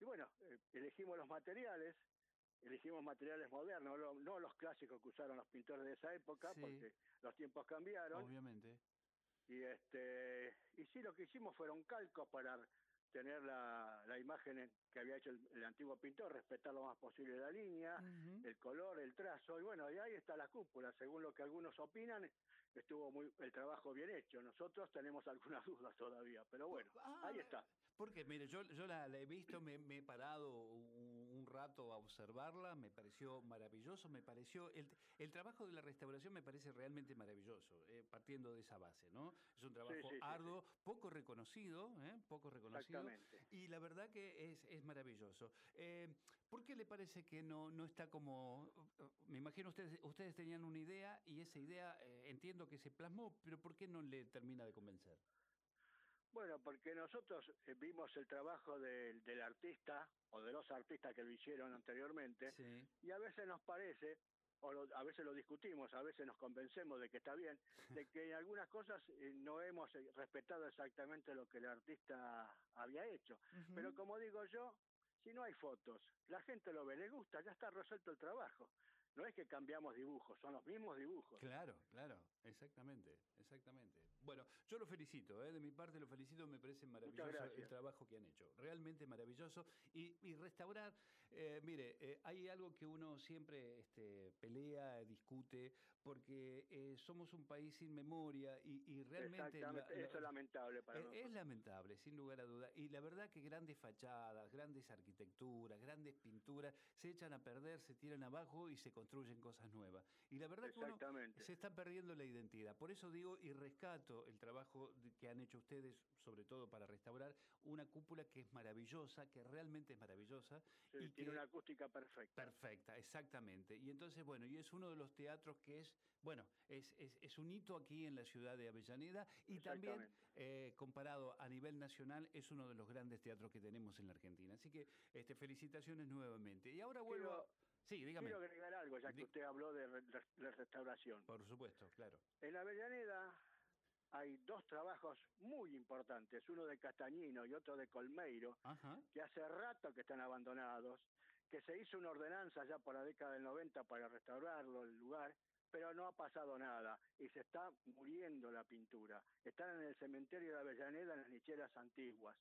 y bueno, eh, elegimos los materiales, elegimos materiales modernos, no, no los clásicos que usaron los pintores de esa época, Sí. porque los tiempos cambiaron. obviamente. Y este y sí, lo que hicimos fueron calcos para tener la, la imagen en- que había hecho el, el antiguo pintor, respetar lo más posible la línea, el color, el trazo, y bueno, y ahí está la cúpula, según lo que algunos opinan, estuvo muy el trabajo bien hecho. Nosotros tenemos algunas dudas todavía, pero bueno, ahí está. Porque, mire, yo, yo la, la he visto, me, me he parado un rato a observarla, me pareció maravilloso, me pareció, el, el trabajo de la restauración me parece realmente maravilloso, eh, partiendo de esa base, ¿no? Es un trabajo sí, sí, arduo, poco reconocido, ¿eh? poco reconocido. Y la verdad que es, es maravilloso. Eh, ¿Por qué le parece que no, no está como... Me imagino ustedes, ustedes tenían una idea y esa idea eh, entiendo que se plasmó, pero ¿por qué no le termina de convencer? Bueno, porque nosotros eh, vimos el trabajo del, del artista o de los artistas que lo hicieron anteriormente Sí. y a veces nos parece, o lo- a veces lo discutimos, a veces nos convencemos de que está bien, de que en algunas cosas eh, no hemos eh, respetado exactamente lo que el artista había hecho. Pero como digo yo, si no hay fotos, la gente lo ve, le gusta, ya está resuelto el trabajo. No es que cambiamos dibujos, son los mismos dibujos. Claro, claro, exactamente, exactamente. Bueno, yo lo felicito, ¿eh? de mi parte lo felicito, me parece maravilloso el trabajo que han hecho, realmente maravilloso. Y, y restaurar, eh, mire, eh, hay algo que uno siempre este, pelea, discute, porque eh, somos un país sin memoria y, y realmente... la- Exactamente, la- eso es lamentable para eh, nosotros. Es lamentable, sin lugar a duda. Y la verdad que grandes fachadas, grandes arquitecturas, grandes pinturas se echan a perder, se tiran abajo y se construyen cosas nuevas. Y la verdad que uno se está perdiendo la identidad. Por eso digo y rescato el trabajo que han hecho ustedes, sobre todo para restaurar una cúpula que es maravillosa, que realmente es maravillosa. Sí, y tiene que- una acústica perfecta. Perfecta, exactamente. Y entonces, bueno, y es uno de los teatros que es, bueno, es, es, es un hito aquí en la ciudad de Avellaneda y también eh, comparado a nivel nacional es uno de los grandes teatros que tenemos en la Argentina. Así que este, felicitaciones nuevamente. Y ahora vuelvo... a- Sí, dígame. Quiero agregar algo, ya que usted habló de- de restauración. Por supuesto, claro. En Avellaneda hay dos trabajos muy importantes, uno de Castañino y otro de Colmeiro, Ajá. que hace rato que están abandonados, que se hizo una ordenanza ya por la década del 90 para restaurarlo, el lugar, pero no ha pasado nada y se está muriendo la pintura. Están en el cementerio de Avellaneda, en las nicheras antiguas.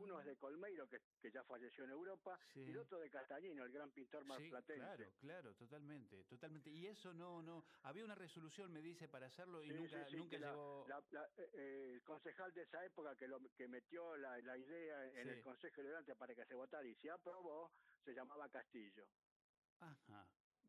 Uno es de Colmeiro, que, que ya falleció en Europa, Ah. Sí. y el otro de Castañino, el gran pintor Sí, marplatense. claro, claro, totalmente, totalmente. Y eso no, no, había una resolución, me dice, para hacerlo y Sí, nunca, sí, sí, nunca la- llegó. la- la- eh, el concejal de esa época que, lo, que metió la, la idea en Sí. el Consejo Deliberante para que se votara y se aprobó, se llamaba Castillo. Ajá,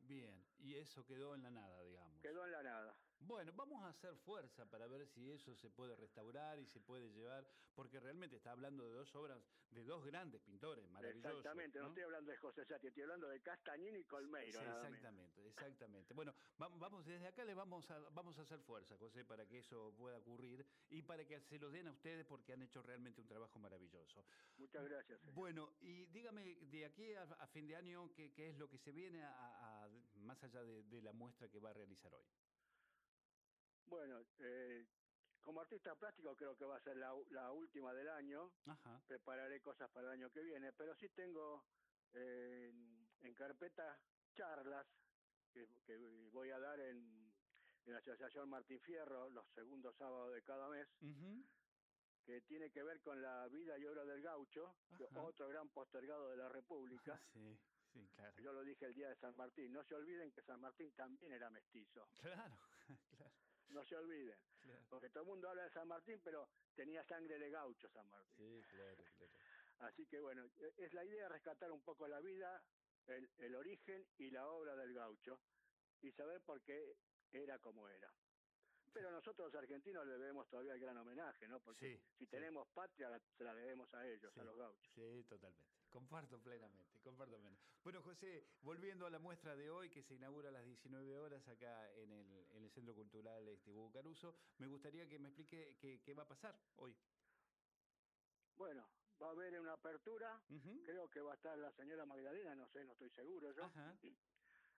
bien. Y eso quedó en la nada, digamos. Quedó en la nada. Bueno, vamos a hacer fuerza para ver si eso se puede restaurar y se puede llevar, porque realmente está hablando de dos obras de dos grandes pintores maravillosos. Exactamente, no, ¿no? estoy hablando de José Sati, estoy hablando de Castañino y Colmeiro. Sí, exactamente, exactamente. Bueno, vamos, vamos desde acá le vamos a vamos a hacer fuerza, José, para que eso pueda ocurrir y para que se lo den a ustedes porque han hecho realmente un trabajo maravilloso. Muchas gracias. señor. Bueno, y dígame de aquí a, a fin de año qué, qué es lo que se viene a, a- más allá de, de la muestra que va a realizar hoy. Bueno, eh, como artista plástico creo que va a ser la, la última del año. Ajá. Prepararé cosas para el año que viene, pero sí tengo eh, en, en carpeta charlas que, que voy a dar en, en la Asociación Martín Fierro los segundos sábados de cada mes, que tiene que ver con la vida y obra del gaucho, que Ajá. otro gran postergado de la República. Sí, sí, claro. Yo lo dije el día de San Martín. No se olviden que San Martín también era mestizo. Claro. No se olviden. Claro. Porque todo el mundo habla de San Martín, pero tenía sangre de gaucho San Martín. Sí, claro, claro. Así que bueno, e- es la idea rescatar un poco la vida, el, el origen y la obra del gaucho y saber por qué era como era. Pero nosotros los argentinos le debemos todavía el gran homenaje, ¿no? Porque Sí, si tenemos patria, la- se la debemos a ellos, a los gauchos. Sí, totalmente. Comparto plenamente, comparto plenamente. Bueno, José, volviendo a la muestra de hoy que se inaugura a las 19 horas acá en el, en el Centro Cultural este, Hugo Caruso, me gustaría que me explique qué, qué va a pasar hoy. Bueno, va a haber una apertura, creo que va a estar la señora Magdalena, no sé, no estoy seguro yo.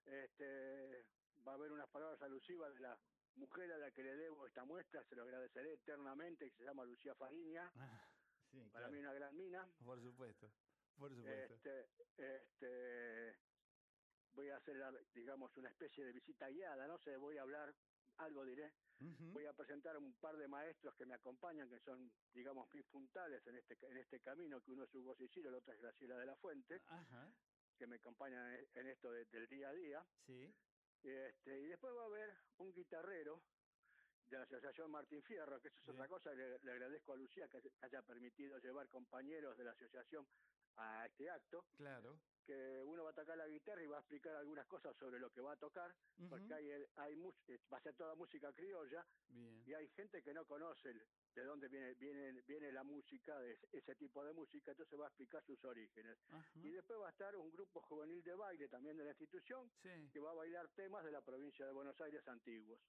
Este, va a haber unas palabras alusivas de la mujer a la que le debo esta muestra, se lo agradeceré eternamente, que se llama Lucía Fariña. Ah, Para mí una gran mina. Por supuesto, por supuesto. Este, este, voy a hacer, digamos, una especie de visita guiada, no sé, voy a hablar, algo diré. Voy a presentar un par de maestros que me acompañan, que son, digamos, mis puntales en este, en este camino, que uno es Hugo Sicilo, el otro es Graciela de la Fuente, que me acompañan en, en esto de- del día a día. Sí. Este, y después va a haber un guitarrero de la Asociación Martín Fierro, que eso es otra cosa, le, le agradezco a Lucía que haya permitido llevar compañeros de la asociación a este acto, Claro. que uno va a tocar la guitarra y va a explicar algunas cosas sobre lo que va a tocar, porque hay, hay eh, va a ser toda música criolla, Bien. y hay gente que no conoce el- de dónde viene, viene, viene la música, de ese- tipo de música, entonces va a explicar sus orígenes. Y después va a estar un grupo juvenil de baile también de la institución, que va a bailar temas de la provincia de Buenos Aires antiguos.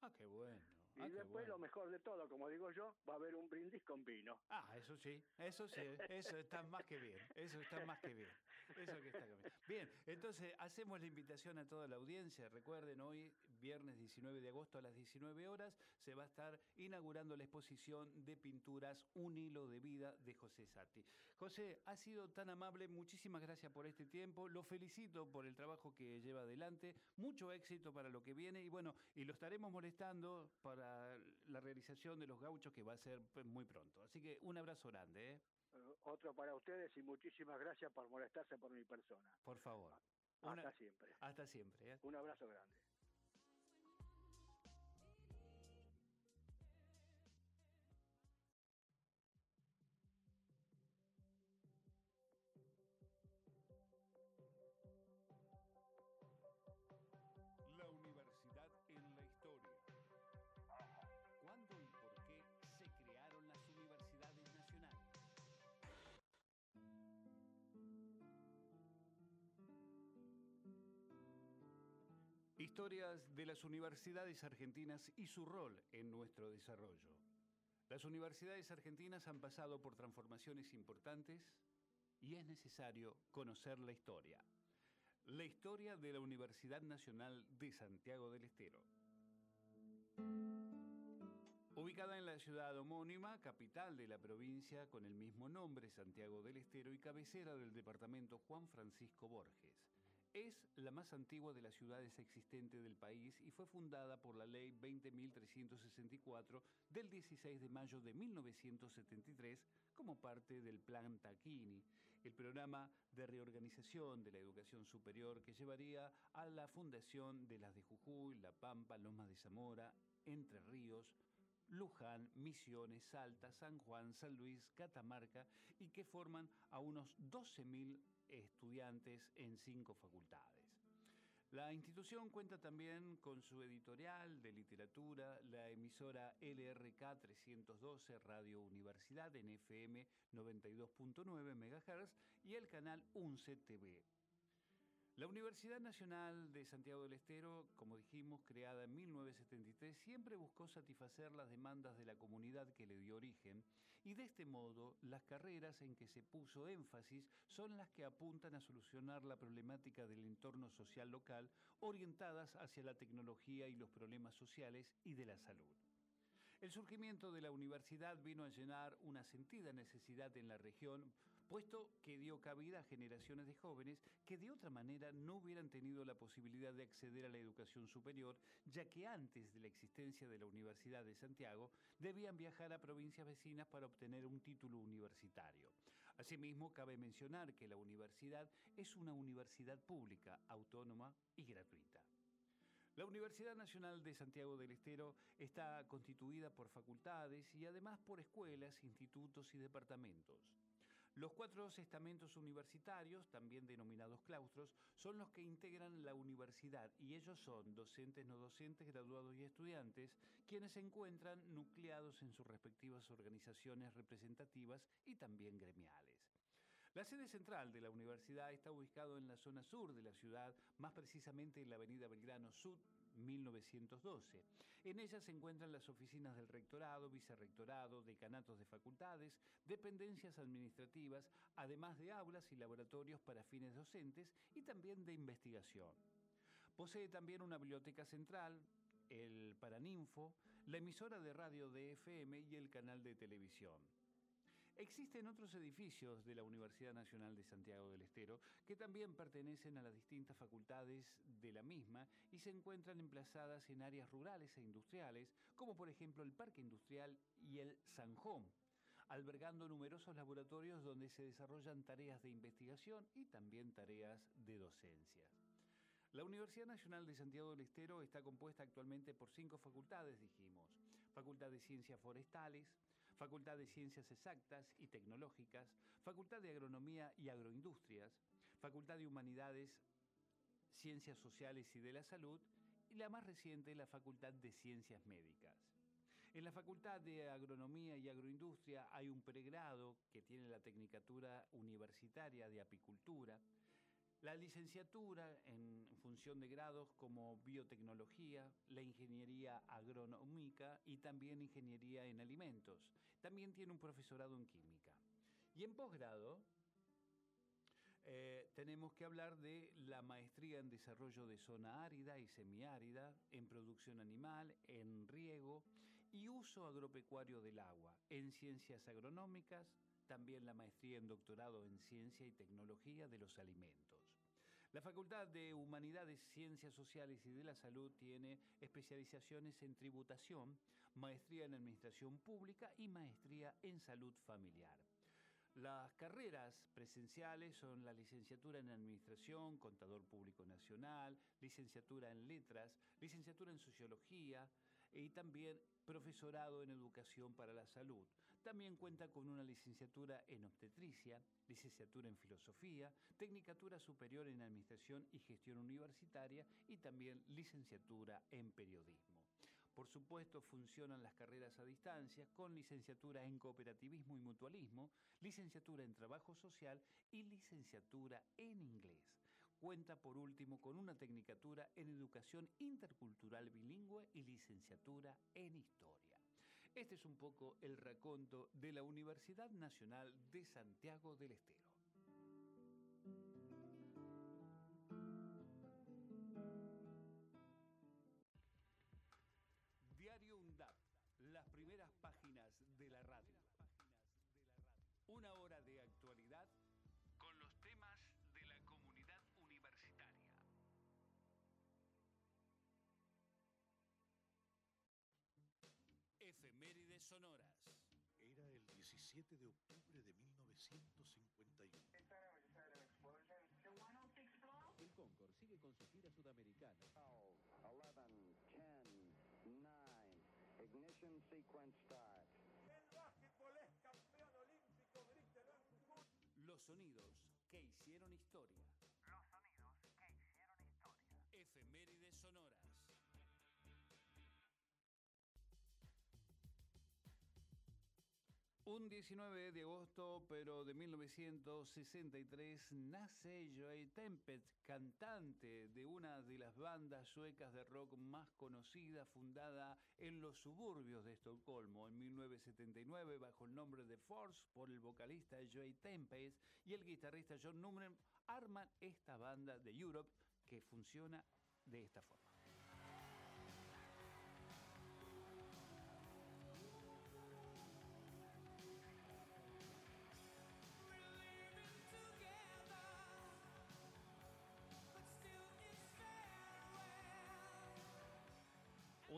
Ah, qué bueno. Y ah, después bueno. lo mejor de todo, como digo yo, va a haber un brindis con vino. Ah, eso sí, eso sí, eso está más que bien, eso está más que bien, eso que está bien. Bien, entonces hacemos la invitación a toda la audiencia. Recuerden, hoy, viernes 19 de agosto a las 19 horas, se va a estar inaugurando la exposición de pinturas Un hilo de vida de José Sati. José, ha sido tan amable, muchísimas gracias por este tiempo, lo felicito por el trabajo que lleva adelante, mucho éxito para lo que viene y bueno, y lo estaremos molestando para la realización de los gauchos que va a ser pues, muy pronto. Así que un abrazo grande, ¿eh? Otro para ustedes y muchísimas gracias por molestarse por mi persona. por favor. Hasta Una- siempre. Hasta siempre. ¿eh? Un abrazo grande. Historias de las universidades argentinas y su rol en nuestro desarrollo. Las universidades argentinas han pasado por transformaciones importantes y es necesario conocer la historia. La historia de la Universidad Nacional de Santiago del Estero. Ubicada en la ciudad homónima, capital de la provincia con el mismo nombre, Santiago del Estero, y cabecera del departamento Juan Francisco Borges. Es la más antigua de las ciudades existentes del país y fue fundada por la Ley 20.364 del 16 de mayo de 1973 como parte del Plan Taquini, el programa de reorganización de la educación superior que llevaría a la fundación de las de Jujuy, La Pampa, Lomas de Zamora, Entre Ríos, Luján, Misiones, Salta, San Juan, San Luis, Catamarca y que forman a unos 12.000 estudiantes en cinco facultades. La institución cuenta también con su editorial de literatura, la emisora LRK 312 Radio Universidad en FM 92.9 MHz y el canal UNCE TV. La Universidad Nacional de Santiago del Estero, como dijimos, creada en 1973, siempre buscó satisfacer las demandas de la comunidad que le dio origen y de este modo las carreras en que se puso énfasis son las que apuntan a solucionar la problemática del entorno social local orientadas hacia la tecnología y los problemas sociales y de la salud. El surgimiento de la universidad vino a llenar una sentida necesidad en la región, puesto que dio cabida a generaciones de jóvenes que de otra manera no hubieran tenido la posibilidad de acceder a la educación superior, ya que antes de la existencia de la Universidad de Santiago debían viajar a provincias vecinas para obtener un título universitario. Asimismo, cabe mencionar que la universidad es una universidad pública, autónoma y gratuita. La Universidad Nacional de Santiago del Estero está constituida por facultades y además por escuelas, institutos y departamentos. Los cuatro estamentos universitarios, también denominados claustros, son los que integran la universidad y ellos son docentes, no docentes, graduados y estudiantes, quienes se encuentran nucleados en sus respectivas organizaciones representativas y también gremiales. La sede central de la universidad está ubicado en la zona sur de la ciudad, más precisamente en la avenida Belgrano Sud 1912. En ella se encuentran las oficinas del rectorado, vicerrectorado, decanatos de facultades, dependencias administrativas, además de aulas y laboratorios para fines docentes y también de investigación. Posee también una biblioteca central, el Paraninfo, la emisora de radio de FM y el canal de televisión. Existen otros edificios de la Universidad Nacional de Santiago del Estero que también pertenecen a las distintas facultades de la misma y se encuentran emplazadas en áreas rurales e industriales, como por ejemplo el Parque Industrial y el Sanjón, albergando numerosos laboratorios donde se desarrollan tareas de investigación y también tareas de docencia. La Universidad Nacional de Santiago del Estero está compuesta actualmente por cinco facultades, dijimos. Facultad de Ciencias Forestales, Facultad de Ciencias Exactas y Tecnológicas, Facultad de Agronomía y Agroindustrias, Facultad de Humanidades, Ciencias Sociales y de la Salud, y la más reciente, la Facultad de Ciencias Médicas. En la Facultad de Agronomía y Agroindustria hay un pregrado que tiene la Tecnicatura Universitaria de Apicultura, la licenciatura en función de grados como biotecnología, la ingeniería agronómica y también ingeniería en alimentos. También tiene un profesorado en química. Y en posgrado eh, tenemos que hablar de la maestría en desarrollo de zona árida y semiárida, en producción animal, en riego y uso agropecuario del agua, en ciencias agronómicas, también la maestría en doctorado en ciencia y tecnología de los alimentos. La Facultad de Humanidades, Ciencias Sociales y de la Salud tiene especializaciones en tributación, maestría en Administración Pública y maestría en Salud Familiar. Las carreras presenciales son la licenciatura en Administración, Contador Público Nacional, licenciatura en Letras, licenciatura en Sociología y también profesorado en Educación para la Salud. También cuenta con una licenciatura en Obstetricia, licenciatura en Filosofía, Tecnicatura Superior en Administración y Gestión Universitaria y también licenciatura en Periodismo. Por supuesto, funcionan las carreras a distancia con licenciatura en Cooperativismo y Mutualismo, licenciatura en Trabajo Social y licenciatura en Inglés. Cuenta por último con una tecnicatura en Educación Intercultural Bilingüe y licenciatura en Historia. Este es un poco el raconto de la Universidad Nacional de Santiago del Estero. Sonoras. Era el 17 de octubre de 1951. El Concord sigue con su gira sudamericana. 11, 10, 9, ignition sequence start. El básquetbol es campeón olímpico, grítelo en. Los sonidos que hicieron historia. Un 19 de agosto, pero de 1963, nace Joey Tempest, cantante de una de las bandas suecas de rock más conocidas, fundada en los suburbios de Estocolmo en 1979 bajo el nombre de Force por el vocalista Joey Tempest y el guitarrista John Newman, arman esta banda de Europe que funciona de esta forma.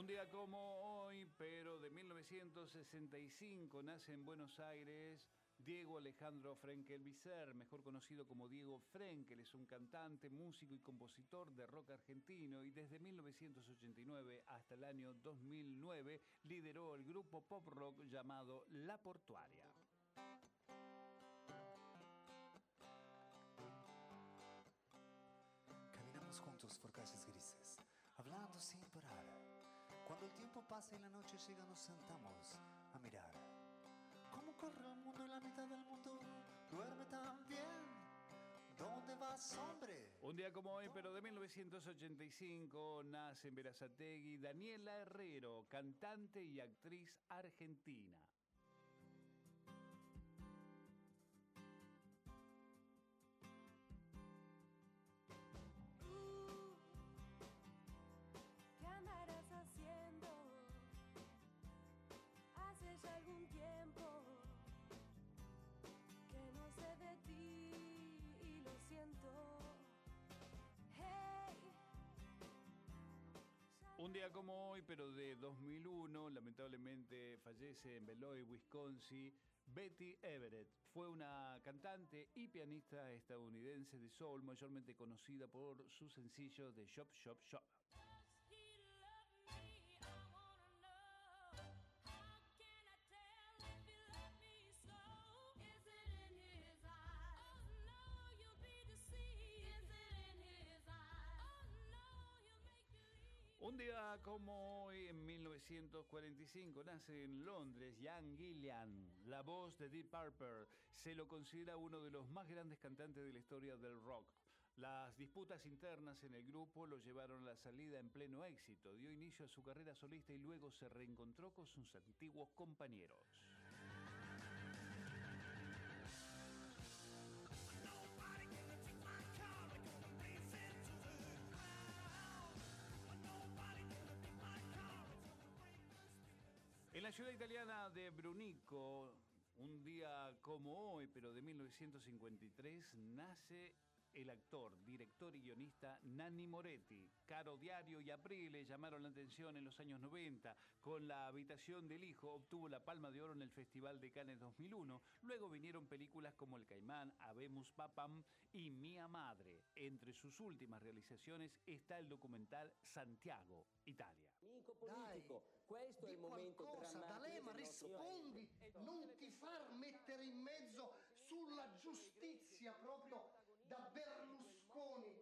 Un día como hoy, pero de 1965, nace en Buenos Aires Diego Alejandro Frenkel Vicer, mejor conocido como Diego Frenkel, es un cantante, músico y compositor de rock argentino y desde 1989 hasta el año 2009 lideró el grupo pop rock llamado La Portuaria. Caminamos juntos por calles grises, hablando sin parar. Cuando el tiempo pasa y la noche llega, nos sentamos a mirar. ¿Cómo corre el mundo y la mitad del mundo duerme? ¿Dónde dónde vas, hombre? Un día como hoy, pero de 1985, nace en Verazategui Daniela Herrero, cantante y actriz argentina. Día como hoy, pero de 2001, lamentablemente fallece en Beloit, Wisconsin, Betty Everett. Fue una cantante y pianista estadounidense de soul, mayormente conocida por su sencillo de Shop Shop Shop. Como hoy, en 1945, nace en Londres Ian Gillian, la voz de Deep Purple. Se lo considera uno de los más grandes cantantes de la historia del rock. Las disputas internas en el grupo lo llevaron a la salida en pleno éxito. Dio inicio a su carrera solista y luego se reencontró con sus antiguos compañeros. Ciudad italiana de Brunico, un día como hoy, pero de 1953, nace el actor, director y guionista Nanni Moretti. Caro Diario y Aprile llamaron la atención en los años 90. Con La habitación del hijo obtuvo la Palma de Oro en el Festival de Cannes 2001. Luego vinieron películas como El Caimán, Habemus Papam y Mía Madre. Entre sus últimas realizaciones está el documental Santiago, Italia. Amico politico, questo è il momento qualcosa, D'Alema, rispondi, non ti far mettere in mezzo sulla giustizia proprio da Berlusconi.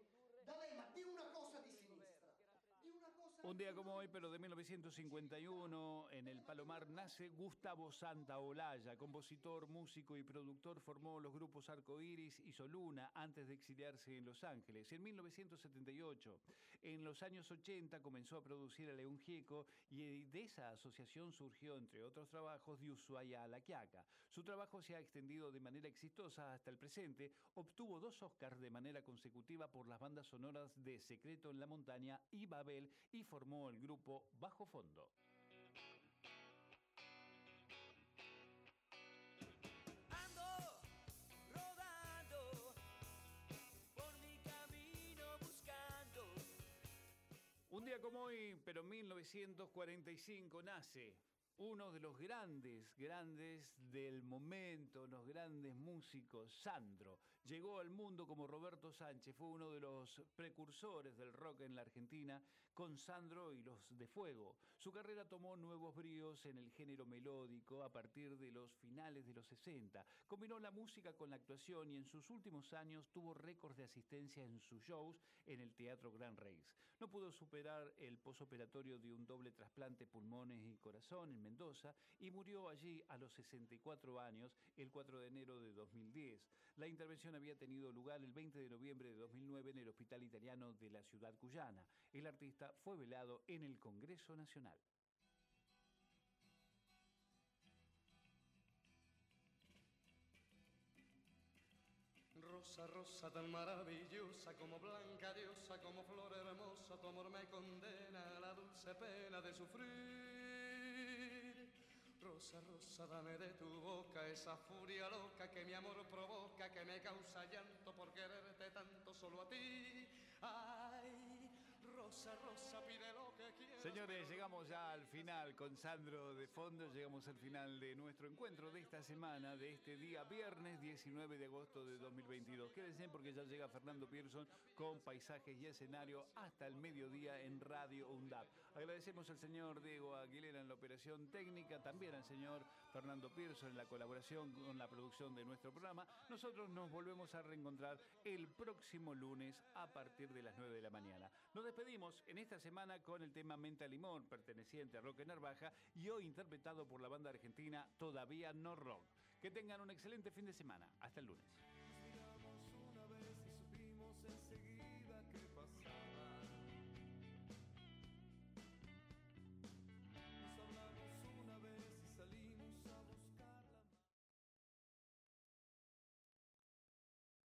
D'Alema, di una cosa di sinistra. Di una cosa Un día como hoy, pero de 1951, en el Palomar nace Gustavo Santaolalla, compositor, músico y productor, formó los grupos Arco Iris y Soluna antes de exiliarse en Los Ángeles. En 1978, en los años 80, comenzó a producir a León Gieco y de esa asociación surgió, entre otros trabajos, de Ushuaia a La Quiaca. Su trabajo se ha extendido de manera exitosa hasta el presente. Obtuvo dos Oscars de manera consecutiva por las bandas sonoras de Secreto en la Montaña y Babel y formó el grupo Bajo Fondo. ando rodando por mi camino buscando. Un día como hoy, pero en 1945, nace uno de los grandes, grandes del momento, los grandes músicos, Sandro. Llegó al mundo como Roberto Sánchez, fue uno de los precursores del rock en la Argentina con Sandro y los de Fuego. Su carrera tomó nuevos bríos en el género melódico a partir de los finales de los 60. Combinó la música con la actuación y en sus últimos años tuvo récords de asistencia en sus shows en el Teatro Gran Rex. No pudo superar el posoperatorio de un doble trasplante pulmones y corazón en Mendoza y murió allí a los 64 años el 4 de enero de 2010. La intervención había tenido lugar el 20 de noviembre de 2009 en el Hospital Italiano de la ciudad cuyana. El artista fue velado en el Congreso Nacional. Rosa, rosa tan maravillosa, como blanca diosa, como flor hermosa, tu amor me condena a la dulce pena de sufrir. Rosa, rosa, dame de tu boca esa furia loca que mi amor provoca, que me causa llanto por quererte tanto solo a ti. Ay, rosa, rosa, pide lo que quieras. Señores, llegamos ya al final con Sandro de fondo, llegamos al final de nuestro encuentro de esta semana, de este día viernes 19 de agosto de 2022. Quédense porque ya llega Fernando Pearson con paisajes y escenario hasta el mediodía en Radio UNDAP. Agradecemos al señor Diego Aguilera en la operación técnica, también al señor Fernando Pearson en la colaboración con la producción de nuestro programa. Nosotros nos volvemos a reencontrar el próximo lunes a partir de las 9 de la mañana. Nos despedimos en esta semana con el tema Menta Limón, perteneciente a Roque Narvaja y hoy interpretado por la banda argentina Todavía No Rock. Que tengan un excelente fin de semana. Hasta el lunes.